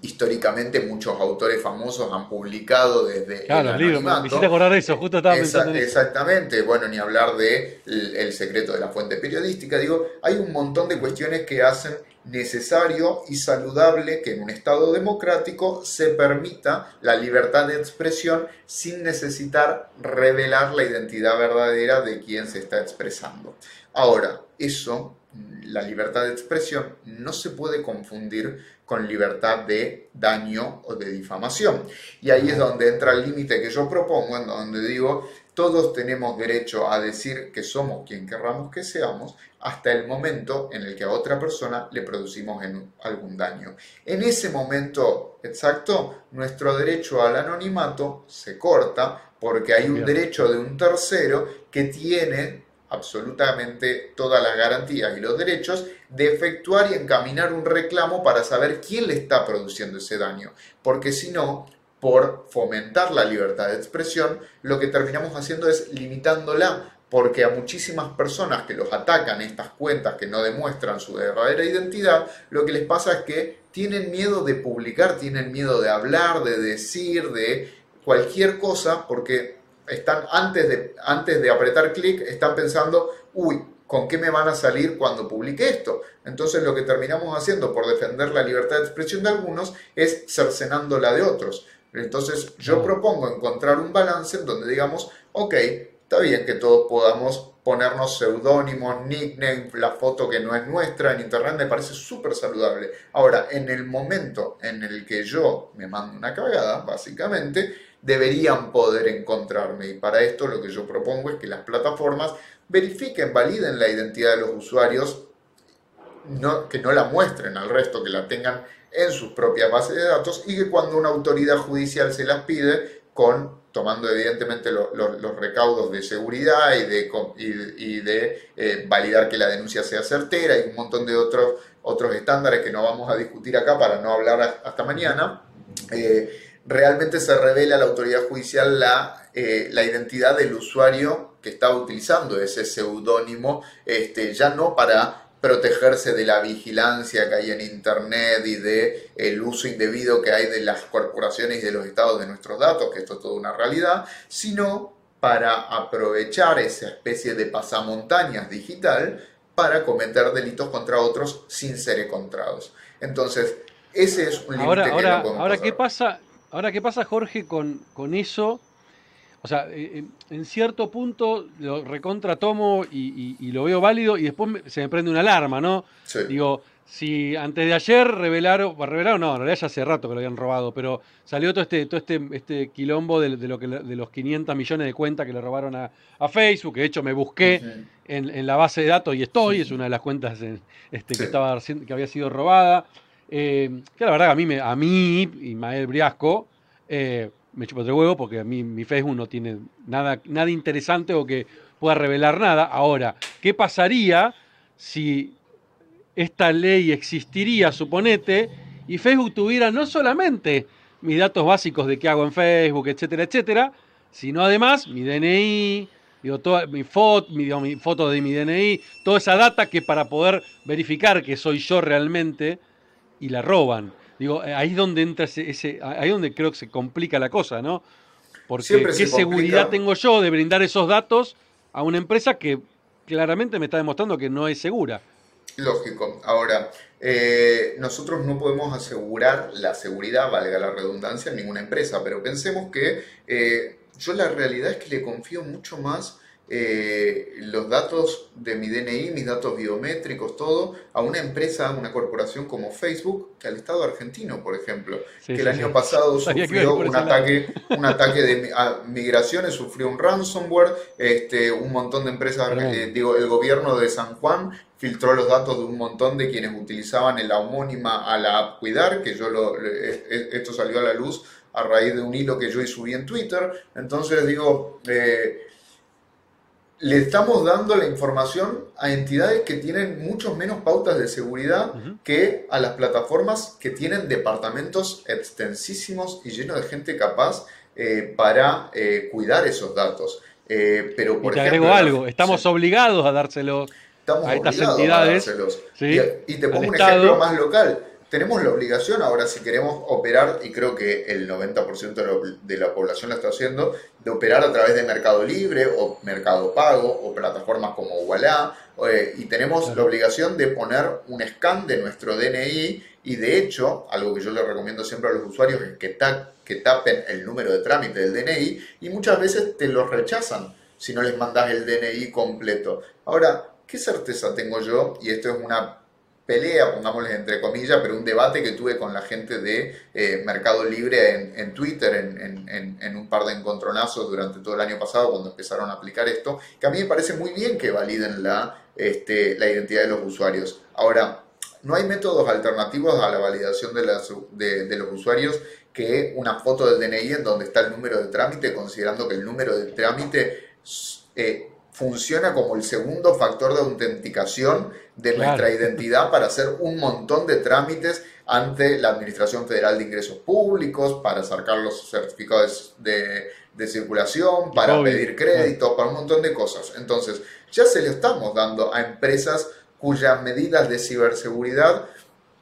[SPEAKER 2] históricamente muchos autores famosos han publicado desde
[SPEAKER 1] claro, el libro, me hiciste acordar eso, justo estaba pensando en
[SPEAKER 2] Exactamente, bueno, ni hablar de el, secreto de la fuente periodística, digo, hay un montón de cuestiones que hacen necesario y saludable que en un Estado democrático se permita la libertad de expresión sin necesitar revelar la identidad verdadera de quien se está expresando. Ahora, eso, la libertad de expresión, no se puede confundir con libertad de daño o de difamación. Y ahí es donde entra el límite que yo propongo, en donde digo, todos tenemos derecho a decir que somos quien querramos que seamos hasta el momento en el que a otra persona le producimos algún daño. En ese momento exacto, nuestro derecho al anonimato se corta porque hay un derecho de un tercero que tiene absolutamente todas las garantías y los derechos de efectuar y encaminar un reclamo para saber quién le está produciendo ese daño. Porque si no, por fomentar la libertad de expresión, lo que terminamos haciendo es limitándola porque a muchísimas personas que los atacan estas cuentas que no demuestran su verdadera identidad, lo que les pasa es que tienen miedo de publicar, tienen miedo de hablar, de decir, de cualquier cosa, porque están antes de, antes de apretar clic, están pensando, uy, ¿con qué me van a salir cuando publique esto? Entonces lo que terminamos haciendo por defender la libertad de expresión de algunos es cercenándola de otros. Entonces yo propongo encontrar un balance en donde digamos, ok, está bien que todos podamos ponernos seudónimos, nicknames, la foto que no es nuestra en internet me parece súper saludable. Ahora, en el momento en el que yo me mando una cagada, básicamente, deberían poder encontrarme. Y para esto lo que yo propongo es que las plataformas verifiquen, validen la identidad de los usuarios, que no la muestren al resto, que la tengan en sus propias bases de datos y que cuando una autoridad judicial se las pide, con tomando evidentemente los recaudos de seguridad y de, y, de eh, validar que la denuncia sea certera y un montón de otros, otros estándares que no vamos a discutir acá para no hablar hasta mañana, eh, realmente se revela a la autoridad judicial la, eh, la identidad del usuario que estaba utilizando ese seudónimo, este, ya no para protegerse de la vigilancia que hay en Internet y de el uso indebido que hay de las corporaciones y de los estados de nuestros datos, que esto es toda una realidad, sino para aprovechar esa especie de pasamontañas digital para cometer delitos contra otros sin ser encontrados. Entonces, ese es un límite
[SPEAKER 1] ahora,
[SPEAKER 2] que
[SPEAKER 1] ahora, ahora ¿qué pasa? Ahora, ¿qué pasa, Jorge, con, con eso? O sea, eh, en cierto punto lo recontratomo y, y, lo veo válido y después se me prende una alarma, ¿no? Digo, si antes de ayer revelaron, revelaron, no, en realidad ya hace rato que lo habían robado, pero salió todo este, todo este, este quilombo de, lo que, de los 500 millones de cuentas que le robaron a, Facebook, que de hecho me busqué en, la base de datos y estoy, es una de las cuentas este, que, estaba, que había sido robada. Eh, que la verdad a mí, a mí Ismael Briasco, eh, me chupo de huevo porque a mí mi Facebook no tiene nada, nada interesante o que pueda revelar nada. Ahora, ¿qué pasaría si esta ley existiría, suponete, y Facebook tuviera no solamente mis datos básicos de qué hago en Facebook, etcétera, etcétera, sino además mi DNI, mi, foto, mi foto de mi DNI, toda esa data que para poder verificar que soy yo realmente y la roban. Digo, eh, ahí es donde entra ese, ahí es donde creo que se complica la cosa, ¿no? Porque qué seguridad tengo yo de brindar esos datos a una empresa que claramente me está demostrando que no es segura.
[SPEAKER 2] Lógico. Ahora, eh, nosotros no podemos asegurar la seguridad, valga la redundancia, en ninguna empresa, pero pensemos que eh, yo la realidad es que le confío mucho más eh, los datos de mi DNI, mis datos biométricos, todo, a una empresa, a una corporación como Facebook, que al Estado argentino, por ejemplo, que el año pasado sufrió un ataque, un ataque de migraciones, sufrió un ransomware, este, un montón de empresas, eh, digo, el gobierno de San Juan filtró los datos de un montón de quienes utilizaban la homónima a la app Cuidar, que yo lo, esto salió a la luz a raíz de un hilo que yo subí en Twitter. Entonces digo, eh, le estamos dando la información a entidades que tienen muchos menos pautas de seguridad que a las plataformas que tienen departamentos extensísimos y llenos de gente capaz eh, para eh, cuidar esos datos. Eh, pero por
[SPEAKER 1] y te agrego algo, estamos obligados a dárselo a estas entidades.
[SPEAKER 2] y, te pongo un ejemplo más local tenemos la obligación ahora, si queremos operar, y creo que el 90% de la, población lo está haciendo, de operar a través de Mercado Libre o Mercado Pago o plataformas como Walla, eh, y tenemos la obligación de poner un scan de nuestro DNI, y de hecho, algo que yo le recomiendo siempre a los usuarios es que, que tapen el número de trámite del DNI, y muchas veces te lo rechazan si no les mandas el DNI completo. Ahora, ¿qué certeza tengo yo? Y esto es una pelea, pongámosles entre comillas, pero un debate que tuve con la gente de eh, Mercado Libre en, Twitter, en, un par de encontronazos durante todo el año pasado, cuando empezaron a aplicar esto, que a mí me parece muy bien que validen la, este, identidad de los usuarios. Ahora, no hay métodos alternativos a la validación de, de, los usuarios que una foto del DNI en donde está el número de trámite, considerando que el número de trámite... Eh, funciona como el segundo factor de autenticación de nuestra identidad para hacer un montón de trámites ante la Administración Federal de Ingresos Públicos, para sacar los certificados de, circulación, para pedir crédito, para un montón de cosas. Entonces, ya se le estamos dando a empresas cuyas medidas de ciberseguridad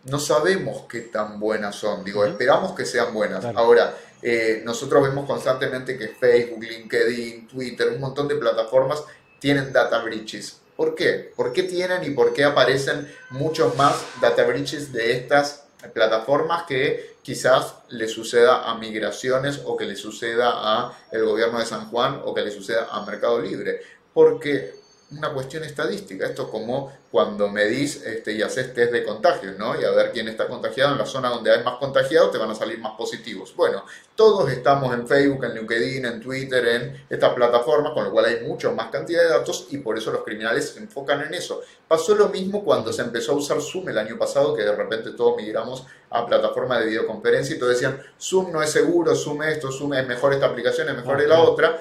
[SPEAKER 2] no sabemos qué tan buenas son. Digo, esperamos que sean buenas. Ahora, eh, nosotros vemos constantemente que Facebook, LinkedIn, Twitter, un montón de plataformas tienen data breaches. ¿Por qué? ¿Por qué tienen y por qué aparecen muchos más data breaches de estas plataformas que quizás le suceda a migraciones o que le suceda a el gobierno de San Juan o que le suceda a Mercado Libre? Porque una cuestión estadística. Esto es como cuando medís este, y haces test de contagios, ¿no? Y a ver quién está contagiado. En la zona donde hay más contagiados te van a salir más positivos. Bueno, todos estamos en Facebook, en LinkedIn, en Twitter, en estas plataformas, con lo cual hay mucho más cantidad de datos y por eso los criminales se enfocan en eso. Pasó lo mismo cuando se empezó a usar Zoom el año pasado, que de repente todos migramos a plataformas de videoconferencia y todos decían, Zoom no es seguro, Zoom esto, Zoom es mejor esta aplicación, es mejor la otra.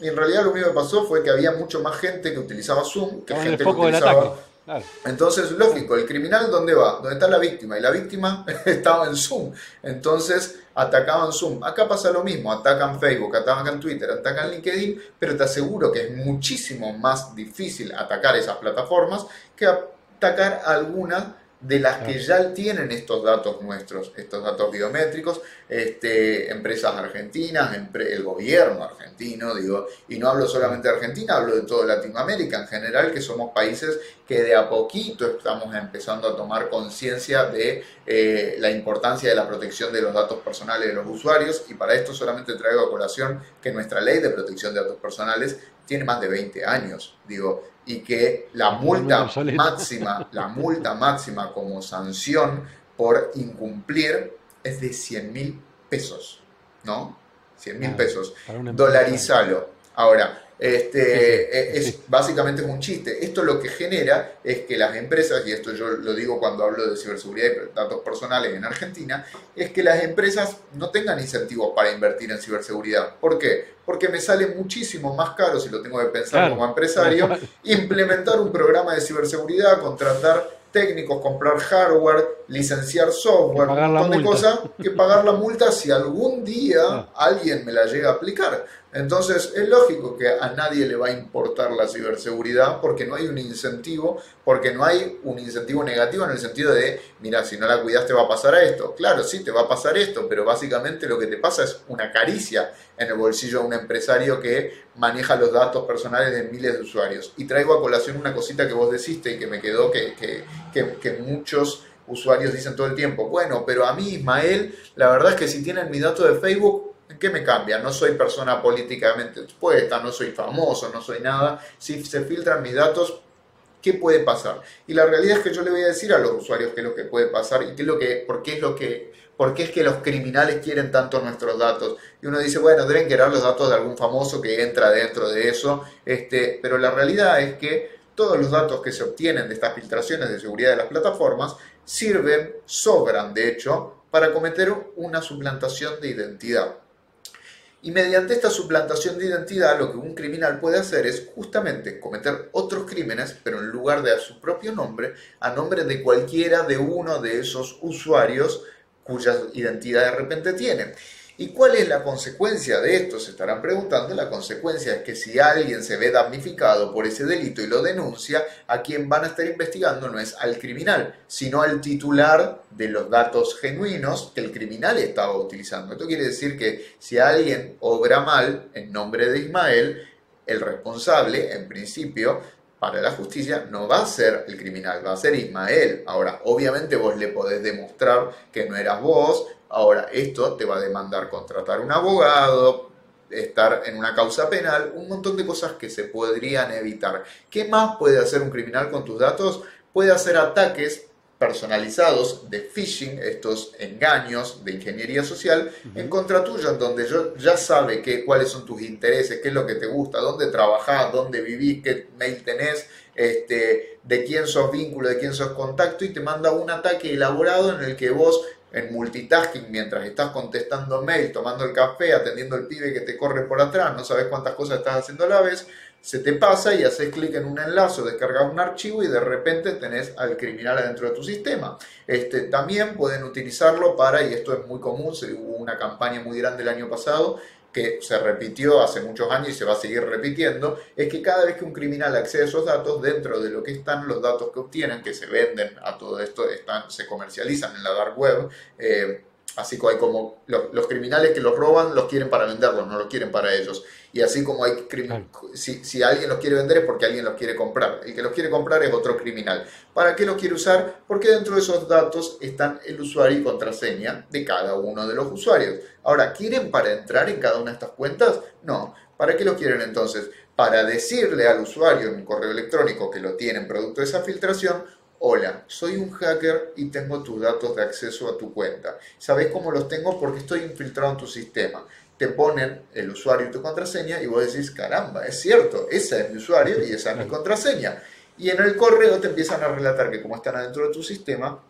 [SPEAKER 2] Y en realidad lo único que pasó fue que había mucho más gente que utilizaba Zoom que gente que utilizaba. Entonces, lógico, el criminal ¿dónde va? ¿Dónde está la víctima? Y la víctima estaba en Zoom. Entonces, atacaban Zoom. Acá pasa lo mismo, atacan Facebook, atacan Twitter, atacan LinkedIn, pero te aseguro que es muchísimo más difícil atacar esas plataformas que atacar alguna de las que ya tienen estos datos nuestros, estos datos biométricos, este, empresas argentinas, el gobierno argentino, digo, y no hablo solamente de Argentina, hablo de toda Latinoamérica en general, que somos países que de a poquito estamos empezando a tomar conciencia de eh, la importancia de la protección de los datos personales de los usuarios, y para esto solamente traigo a colación que nuestra ley de protección de datos personales tiene más de 20 años, digo, y que la multa máxima, la multa máxima como sanción por incumplir es de 100 mil pesos, ¿no? 100 mil pesos. Dolarizalo. Ahora, este, e, es, básicamente es un chiste. Esto lo que genera es que las empresas, y esto yo lo digo cuando hablo de ciberseguridad y datos personales en Argentina, es que las empresas no tengan incentivos para invertir en ciberseguridad. ¿Por qué? Porque me sale muchísimo más caro, si lo tengo que pensar como empresario, implementar un programa de ciberseguridad, contratar técnicos, comprar hardware, licenciar software, un montón de cosas, que pagar la multa si algún día alguien me la llega a aplicar. Entonces es lógico que a nadie le va a importar la ciberseguridad porque no hay un incentivo, porque no hay un incentivo negativo en el sentido de, mira, si no la cuidaste va a pasar esto. Claro, sí, te va a pasar esto, pero básicamente lo que te pasa es una caricia en el bolsillo de un empresario que maneja los datos personales de miles de usuarios. Y traigo a colación una cosita que vos deciste y que me quedó que, que, que, muchos usuarios dicen todo el tiempo, bueno, pero a mí, Ismael, la verdad es que si tienen mi dato de Facebook, ¿qué me cambia? No soy persona políticamente expuesta, no soy famoso, no soy nada. Si se filtran mis datos, ¿qué puede pasar? Y la realidad es que yo le voy a decir a los usuarios qué es lo que puede pasar y qué es lo que, por qué es lo que, por qué es que los criminales quieren tanto nuestros datos. Y uno dice, bueno, deben querer los datos de algún famoso que entra dentro de eso, este, pero la realidad es que todos los datos que se obtienen de estas filtraciones de seguridad de las plataformas sirven, sobran de hecho, para cometer una suplantación de identidad. Y mediante esta suplantación de identidad lo que un criminal puede hacer es justamente cometer otros crímenes, pero en lugar de a su propio nombre, a nombre de cualquiera de uno de esos usuarios cuya identidad de repente tiene. ¿Y cuál es la consecuencia de esto? Se estarán preguntando. La consecuencia es que si alguien se ve damnificado por ese delito y lo denuncia, a quien van a estar investigando no es al criminal, sino al titular de los datos genuinos que el criminal estaba utilizando. Esto quiere decir que si alguien obra mal en nombre de Ismael, el responsable, en principio, para la justicia no va a ser el criminal, va a ser Ismael. Ahora, obviamente vos le podés demostrar que no eras vos, Ahora, esto te va a demandar contratar un abogado, estar en una causa penal, un montón de cosas que se podrían evitar. ¿Qué más puede hacer un criminal con tus datos? Puede hacer ataques personalizados de phishing, estos engaños de ingeniería social, en contra tuyo, en donde yo ya sabe que, cuáles son tus intereses, qué es lo que te gusta, dónde trabajás, dónde vivís, qué mail tenés, este, de quién sos vínculo, de quién sos contacto, y te manda un ataque elaborado en el que vos en multitasking mientras estás contestando mail, tomando el café, atendiendo el pibe que te corre por atrás, no sabes cuántas cosas estás haciendo a la vez, Se te pasa y haces clic en un enlace, descargas un archivo y de repente tenés al criminal adentro de tu sistema. Este, también pueden utilizarlo para, y esto es muy común, hubo una campaña muy grande el año pasado que se repitió hace muchos años y se va a seguir repitiendo, es que cada vez que un criminal accede a esos datos, dentro de lo que están los datos que obtienen, que se venden a todo esto, están, se comercializan en la dark web, eh, Así como hay como los, criminales que los roban los quieren para venderlos, no los quieren para ellos. Y así como hay si, si, alguien los quiere vender es porque alguien los quiere comprar. El que los quiere comprar es otro criminal. ¿Para qué los quiere usar? Porque dentro de esos datos están el usuario y contraseña de cada uno de los usuarios. Ahora, ¿quieren para entrar en cada una de estas cuentas? No. ¿Para qué los quieren entonces? Para decirle al usuario en un correo electrónico que lo tienen producto de esa filtración, Hola, soy un hacker y tengo tus datos de acceso a tu cuenta. ¿Sabes cómo los tengo? Porque estoy infiltrado en tu sistema. Te ponen el usuario y tu contraseña y vos decís, caramba, es cierto, ese es mi usuario y esa es mi contraseña. Y en el correo te empiezan a relatar que como están adentro de tu sistema,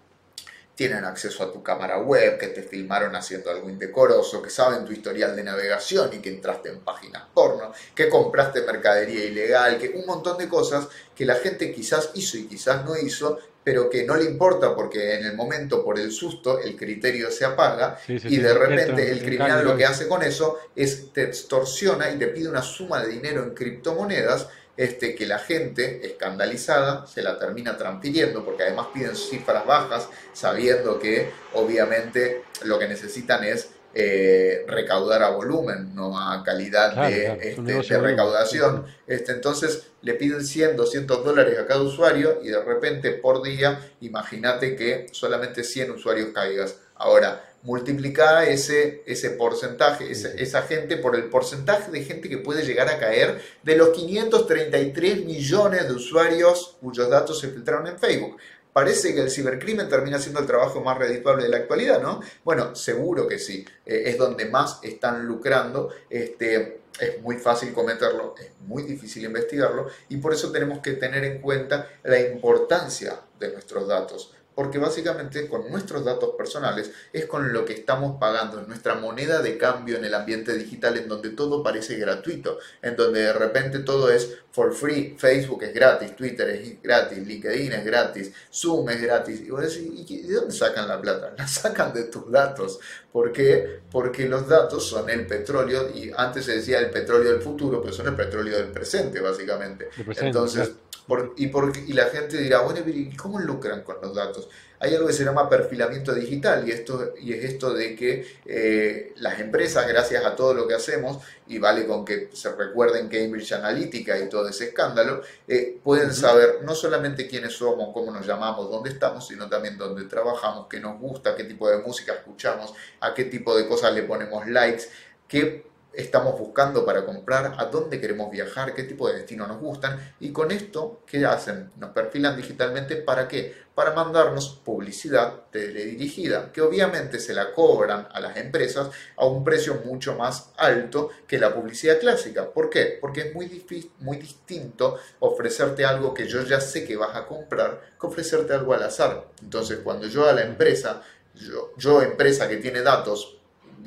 [SPEAKER 2] tienen acceso a tu cámara web, que te filmaron haciendo algo indecoroso, que saben tu historial de navegación y que entraste en páginas porno, que compraste mercadería ilegal, que un montón de cosas que la gente quizás hizo y quizás no hizo, pero que no le importa porque en el momento, por el susto, el criterio se apaga y de repente el criminal lo que hace con eso es te extorsiona y te pide una suma de dinero en criptomonedas este, que la gente escandalizada se la termina transfiriendo, porque además piden cifras bajas, sabiendo que obviamente lo que necesitan es eh, recaudar a volumen, no a calidad de, este, recaudación. Este, entonces le piden 100, 200 dólares a cada usuario y de repente por día, imagínate que solamente 100 usuarios caigas. Ahora, multiplica ese, ese porcentaje, esa, gente por el porcentaje de gente que puede llegar a caer de los 533 millones de usuarios cuyos datos se filtraron en Facebook. Parece que el cibercrimen termina siendo el trabajo más redituable de la actualidad, ¿no? Bueno, seguro que sí. Eh, es donde más están lucrando. Este, es muy fácil cometerlo, es muy difícil investigarlo y por eso tenemos que tener en cuenta la importancia de nuestros datos porque básicamente con nuestros datos personales es con lo que estamos pagando, en nuestra moneda de cambio en el ambiente digital en donde todo parece gratuito, en donde de repente todo es for free, Facebook es gratis, Twitter es gratis, LinkedIn es gratis, Zoom es gratis. Y vos decís, ¿y de dónde sacan la plata? La sacan de tus datos. ¿Por qué? Porque los datos son el petróleo, y antes se decía el petróleo del futuro, pero son el petróleo del presente, básicamente. Entonces, y, por, y la gente dirá, bueno, ¿y cómo lucran con los datos? Hay algo que se llama perfilamiento digital y, esto, y es esto de que eh, las empresas, gracias a todo lo que hacemos, y vale con que se recuerden Cambridge Analytica y todo ese escándalo, eh, pueden saber no solamente quiénes somos, cómo nos llamamos, dónde estamos, sino también dónde trabajamos, qué nos gusta, qué tipo de música escuchamos, a qué tipo de cosas le ponemos likes, qué estamos buscando para comprar, a dónde queremos viajar, qué tipo de destino nos gustan y con esto, ¿qué hacen? Nos perfilan digitalmente para qué? Para mandarnos publicidad teledirigida, que obviamente se la cobran a las empresas a un precio mucho más alto que la publicidad clásica. ¿Por qué? Porque es muy, muy distinto ofrecerte algo que yo ya sé que vas a comprar que ofrecerte algo al azar. Entonces, cuando yo a la empresa, yo, yo empresa que tiene datos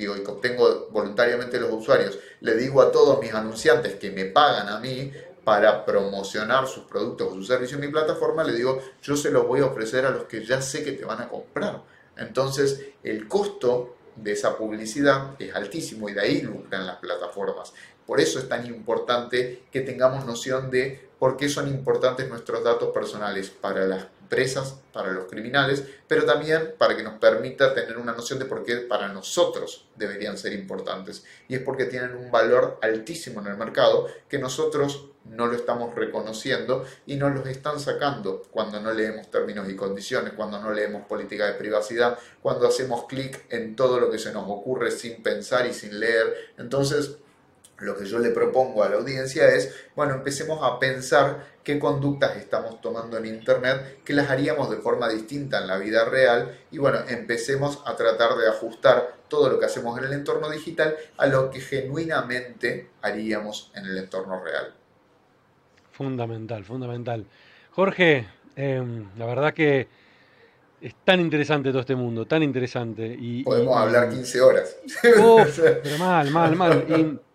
[SPEAKER 2] digo, y obtengo voluntariamente los usuarios, le digo a todos mis anunciantes que me pagan a mí para promocionar sus productos o sus servicios en mi plataforma, le digo, yo se los voy a ofrecer a los que ya sé que te van a comprar. Entonces, el costo de esa publicidad es altísimo y de ahí lucran las plataformas. Por eso es tan importante que tengamos noción de por qué son importantes nuestros datos personales para las empresas, para los criminales, pero también para que nos permita tener una noción de por qué para nosotros deberían ser importantes. Y es porque tienen un valor altísimo en el mercado que nosotros no lo estamos reconociendo y nos los están sacando cuando no leemos términos y condiciones, cuando no leemos política de privacidad, cuando hacemos clic en todo lo que se nos ocurre sin pensar y sin leer. Entonces, lo que yo le propongo a la audiencia es, bueno, empecemos a pensar qué conductas estamos tomando en Internet, que las haríamos de forma distinta en la vida real y bueno, empecemos a tratar de ajustar todo lo que hacemos en el entorno digital a lo que genuinamente haríamos en el entorno real.
[SPEAKER 1] Fundamental, fundamental. Jorge, em, la verdad que es tan interesante todo este mundo, tan interesante. Y,
[SPEAKER 2] Podemos hablar 15 horas.
[SPEAKER 1] pero mal, mal, mal.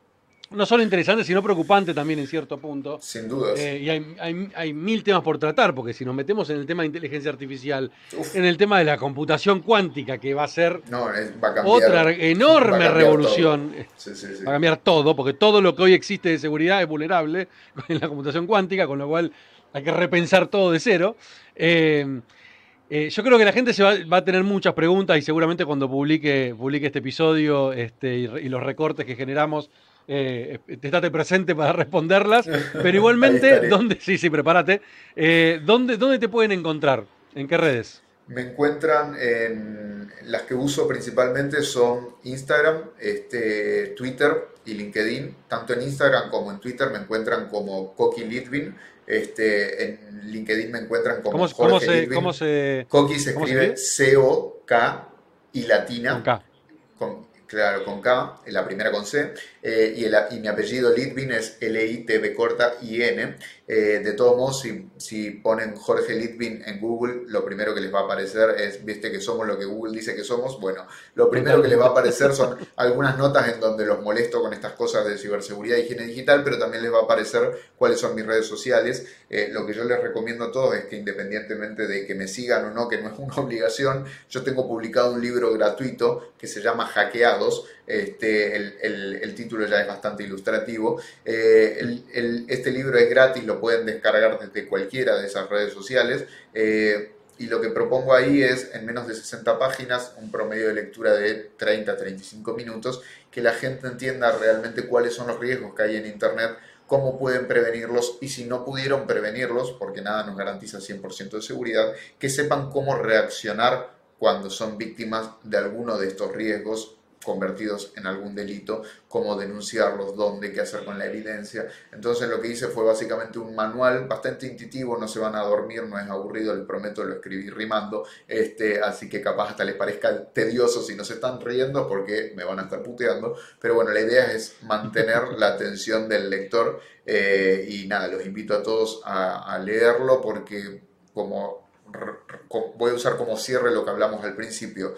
[SPEAKER 1] no solo interesante, sino preocupante también en cierto punto.
[SPEAKER 2] Sin dudas.
[SPEAKER 1] Eh, y hay, mil temas por tratar, porque si nos metemos en el tema de inteligencia artificial, en el tema de la computación cuántica, que va a ser otra enorme revolución, va a cambiar todo, porque todo lo que hoy existe de seguridad es vulnerable en la computación cuántica, con lo cual hay que repensar todo de cero. Eh, eh, yo creo que la gente se va, a tener muchas preguntas y seguramente cuando publique, publique este episodio este, y los recortes que generamos eh, estate presente para responderlas, pero igualmente, ¿dónde, sí, sí, prepárate, eh, ¿dónde, ¿dónde te pueden encontrar? ¿En qué redes?
[SPEAKER 2] Me encuentran en las que uso principalmente son Instagram, este, Twitter y LinkedIn. Tanto en Instagram como en Twitter me encuentran como Coqui Litvin. Este, en LinkedIn me encuentran como
[SPEAKER 1] ¿Cómo, Jorge ¿cómo se,
[SPEAKER 2] Coqui se escribe C-O-K y latina. Con K. Con, claro, con K, la primera con C, eh, y, el, y, mi apellido Litvin es L-I-T-B corta I-N. Eh, de todos modos, si, si, ponen Jorge Litvin en Google, lo primero que les va a aparecer es, viste que somos lo que Google dice que somos, bueno, lo primero que les va a aparecer son algunas notas en donde los molesto con estas cosas de ciberseguridad y higiene digital, pero también les va a aparecer cuáles son mis redes sociales. Eh, lo que yo les recomiendo a todos es que independientemente de que me sigan o no, que no es una obligación, yo tengo publicado un libro gratuito que se llama Hackeados, este, el, título ya es bastante ilustrativo. Eh, este libro es gratis, lo pueden descargar desde cualquiera de esas redes sociales. Eh, y lo que propongo ahí es, en menos de 60 páginas, un promedio de lectura de 30-35 minutos, que la gente entienda realmente cuáles son los riesgos que hay en Internet, cómo pueden prevenirlos y si no pudieron prevenirlos, porque nada nos garantiza 100% de seguridad, que sepan cómo reaccionar cuando son víctimas de alguno de estos riesgos convertidos en algún delito, cómo denunciarlos, dónde, qué hacer con la evidencia. Entonces lo que hice fue básicamente un manual bastante intuitivo, no se van a dormir, no es aburrido, les prometo, lo escribí rimando, este, así que capaz hasta les parezca tedioso si no se están riendo porque me van a estar puteando, pero bueno, la idea es mantener la atención del lector eh, y nada, los invito a todos a, a leerlo porque como voy a usar como cierre lo que hablamos al principio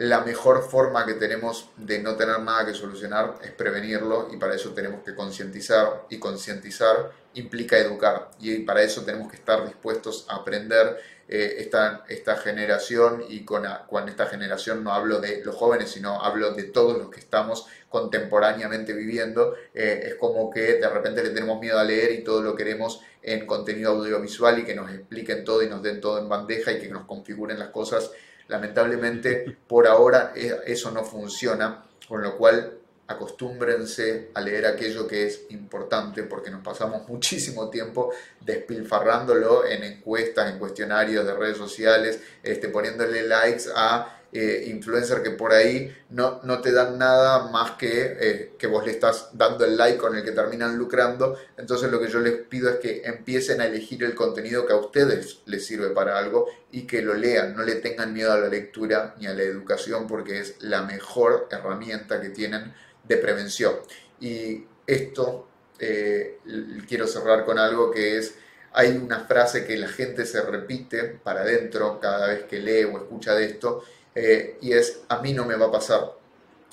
[SPEAKER 2] la mejor forma que tenemos de no tener nada que solucionar es prevenirlo y para eso tenemos que concientizar y concientizar implica educar y para eso tenemos que estar dispuestos a aprender eh, esta, esta, generación y con, esta generación no hablo de los jóvenes sino hablo de todos los que estamos contemporáneamente viviendo eh, es como que de repente le tenemos miedo a leer y todo lo queremos en contenido audiovisual y que nos expliquen todo y nos den todo en bandeja y que nos configuren las cosas Lamentablemente, por ahora e, eso no funciona, con lo cual acostúmbrense a leer aquello que es importante porque nos pasamos muchísimo tiempo despilfarrándolo en encuestas, en cuestionarios de redes sociales, este, poniéndole likes a eh, influencer que por ahí no, no, te dan nada más que eh, que vos le estás dando el like con el que terminan lucrando. Entonces lo que yo les pido es que empiecen a elegir el contenido que a ustedes les sirve para algo y que lo lean, no le tengan miedo a la lectura ni a la educación porque es la mejor herramienta que tienen de prevención. Y esto eh, quiero cerrar con algo que es hay una frase que la gente se repite para adentro cada vez que lee o escucha de esto eh, y es a mí no me va a pasar.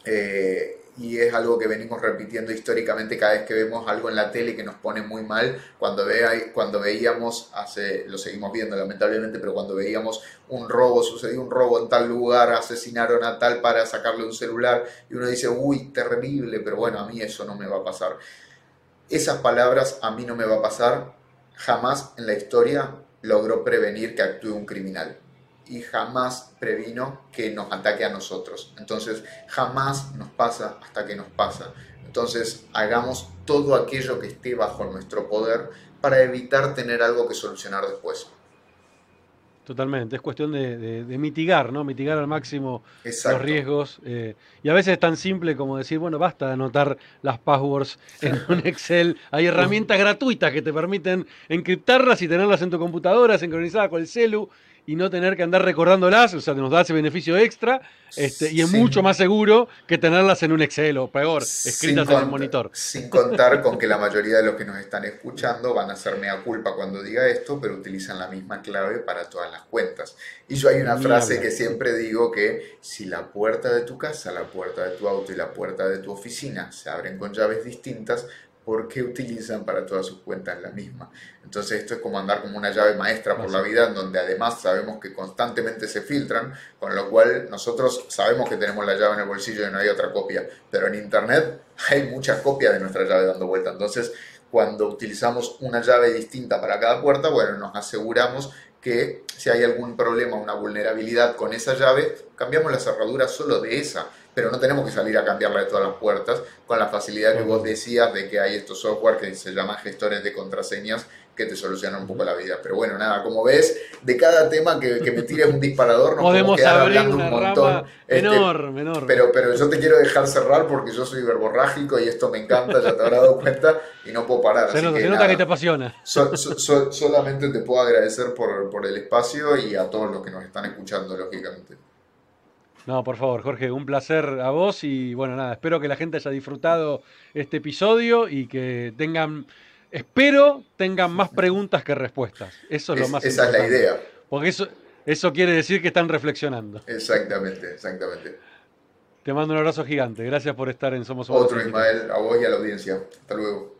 [SPEAKER 2] Eh, y es algo que venimos repitiendo históricamente cada vez que vemos algo en la tele que nos pone muy mal, cuando, ve, cuando veíamos, hace, lo seguimos viendo lamentablemente, pero cuando veíamos un robo, sucedió un robo en tal lugar, asesinaron a tal para sacarle un celular, y uno dice, uy, terrible, pero bueno, a mí eso no me va a pasar. Esas palabras, a mí no me va a pasar, jamás en la historia logró prevenir que actúe un criminal y jamás previno que nos ataque a nosotros. Entonces, jamás nos pasa hasta que nos pasa. Entonces, hagamos todo aquello que esté bajo nuestro poder para evitar tener algo que solucionar después.
[SPEAKER 1] Totalmente, es cuestión de, mitigar, ¿no? Mitigar al máximo los riesgos. Eh, y a veces es tan simple como decir, bueno, basta de anotar las passwords en un Excel. Hay herramientas gratuitas que te permiten encriptarlas y tenerlas en tu computadora sincronizadas con el celu y no tener que andar recordándolas, o sea, nos da ese beneficio extra, este, y es
[SPEAKER 2] Sin-
[SPEAKER 1] mucho más seguro que tenerlas en un Excel o peor, escritas en el monitor.
[SPEAKER 2] Sin contar con que la mayoría de los que nos están escuchando van a hacerme a culpa cuando diga esto, pero utilizan la misma clave para todas las cuentas. Y yo hay una frase que siempre digo que si la puerta de tu casa, la puerta de tu auto y la puerta de tu oficina se abren con llaves distintas, ¿por qué utilizan para todas sus cuentas la misma? Entonces esto es como andar como una llave maestra por la vida, en donde además sabemos que constantemente se filtran, con lo cual nosotros sabemos que tenemos la llave en el bolsillo y no hay otra copia, pero en Internet hay muchas copias de nuestra llave dando vuelta. Entonces, cuando utilizamos una llave distinta para cada puerta, bueno, nos aseguramos que si hay algún problema, una vulnerabilidad con esa llave, cambiamos la cerradura solo de esa, pero no tenemos que salir a cambiarla de todas las puertas con la facilidad que vos decías de que hay estos software que se llaman gestores de contraseñas que te solucionan un poco la vida. Pero bueno, nada, como ves, de cada tema que, que me tires un disparador, nos
[SPEAKER 1] Podemos
[SPEAKER 2] quedar hablando un montón. Este,
[SPEAKER 1] enorme, enorme.
[SPEAKER 2] pero, pero yo te quiero dejar cerrar porque yo soy verborrágico y esto me encanta, ya te habrás dado cuenta, y no puedo parar.
[SPEAKER 1] se
[SPEAKER 2] así
[SPEAKER 1] nota,
[SPEAKER 2] que
[SPEAKER 1] se nota que te apasiona.
[SPEAKER 2] So- so- so- solamente te puedo agradecer por, por el espacio y a todos los que nos están escuchando, lógicamente.
[SPEAKER 1] No, por favor, Jorge, un placer a vos y bueno, nada, espero que la gente haya disfrutado este episodio y que tengan, espero tengan más preguntas que respuestas. Eso es, lo más
[SPEAKER 2] esa es la
[SPEAKER 1] importante.
[SPEAKER 2] idea.
[SPEAKER 1] Porque eso, eso quiere decir que están reflexionando.
[SPEAKER 2] Exactamente, exactamente.
[SPEAKER 1] Te mando un abrazo gigante. Gracias por estar en Somos Humanos
[SPEAKER 2] Otro. Ismael, a vos y a la audiencia. Hasta luego.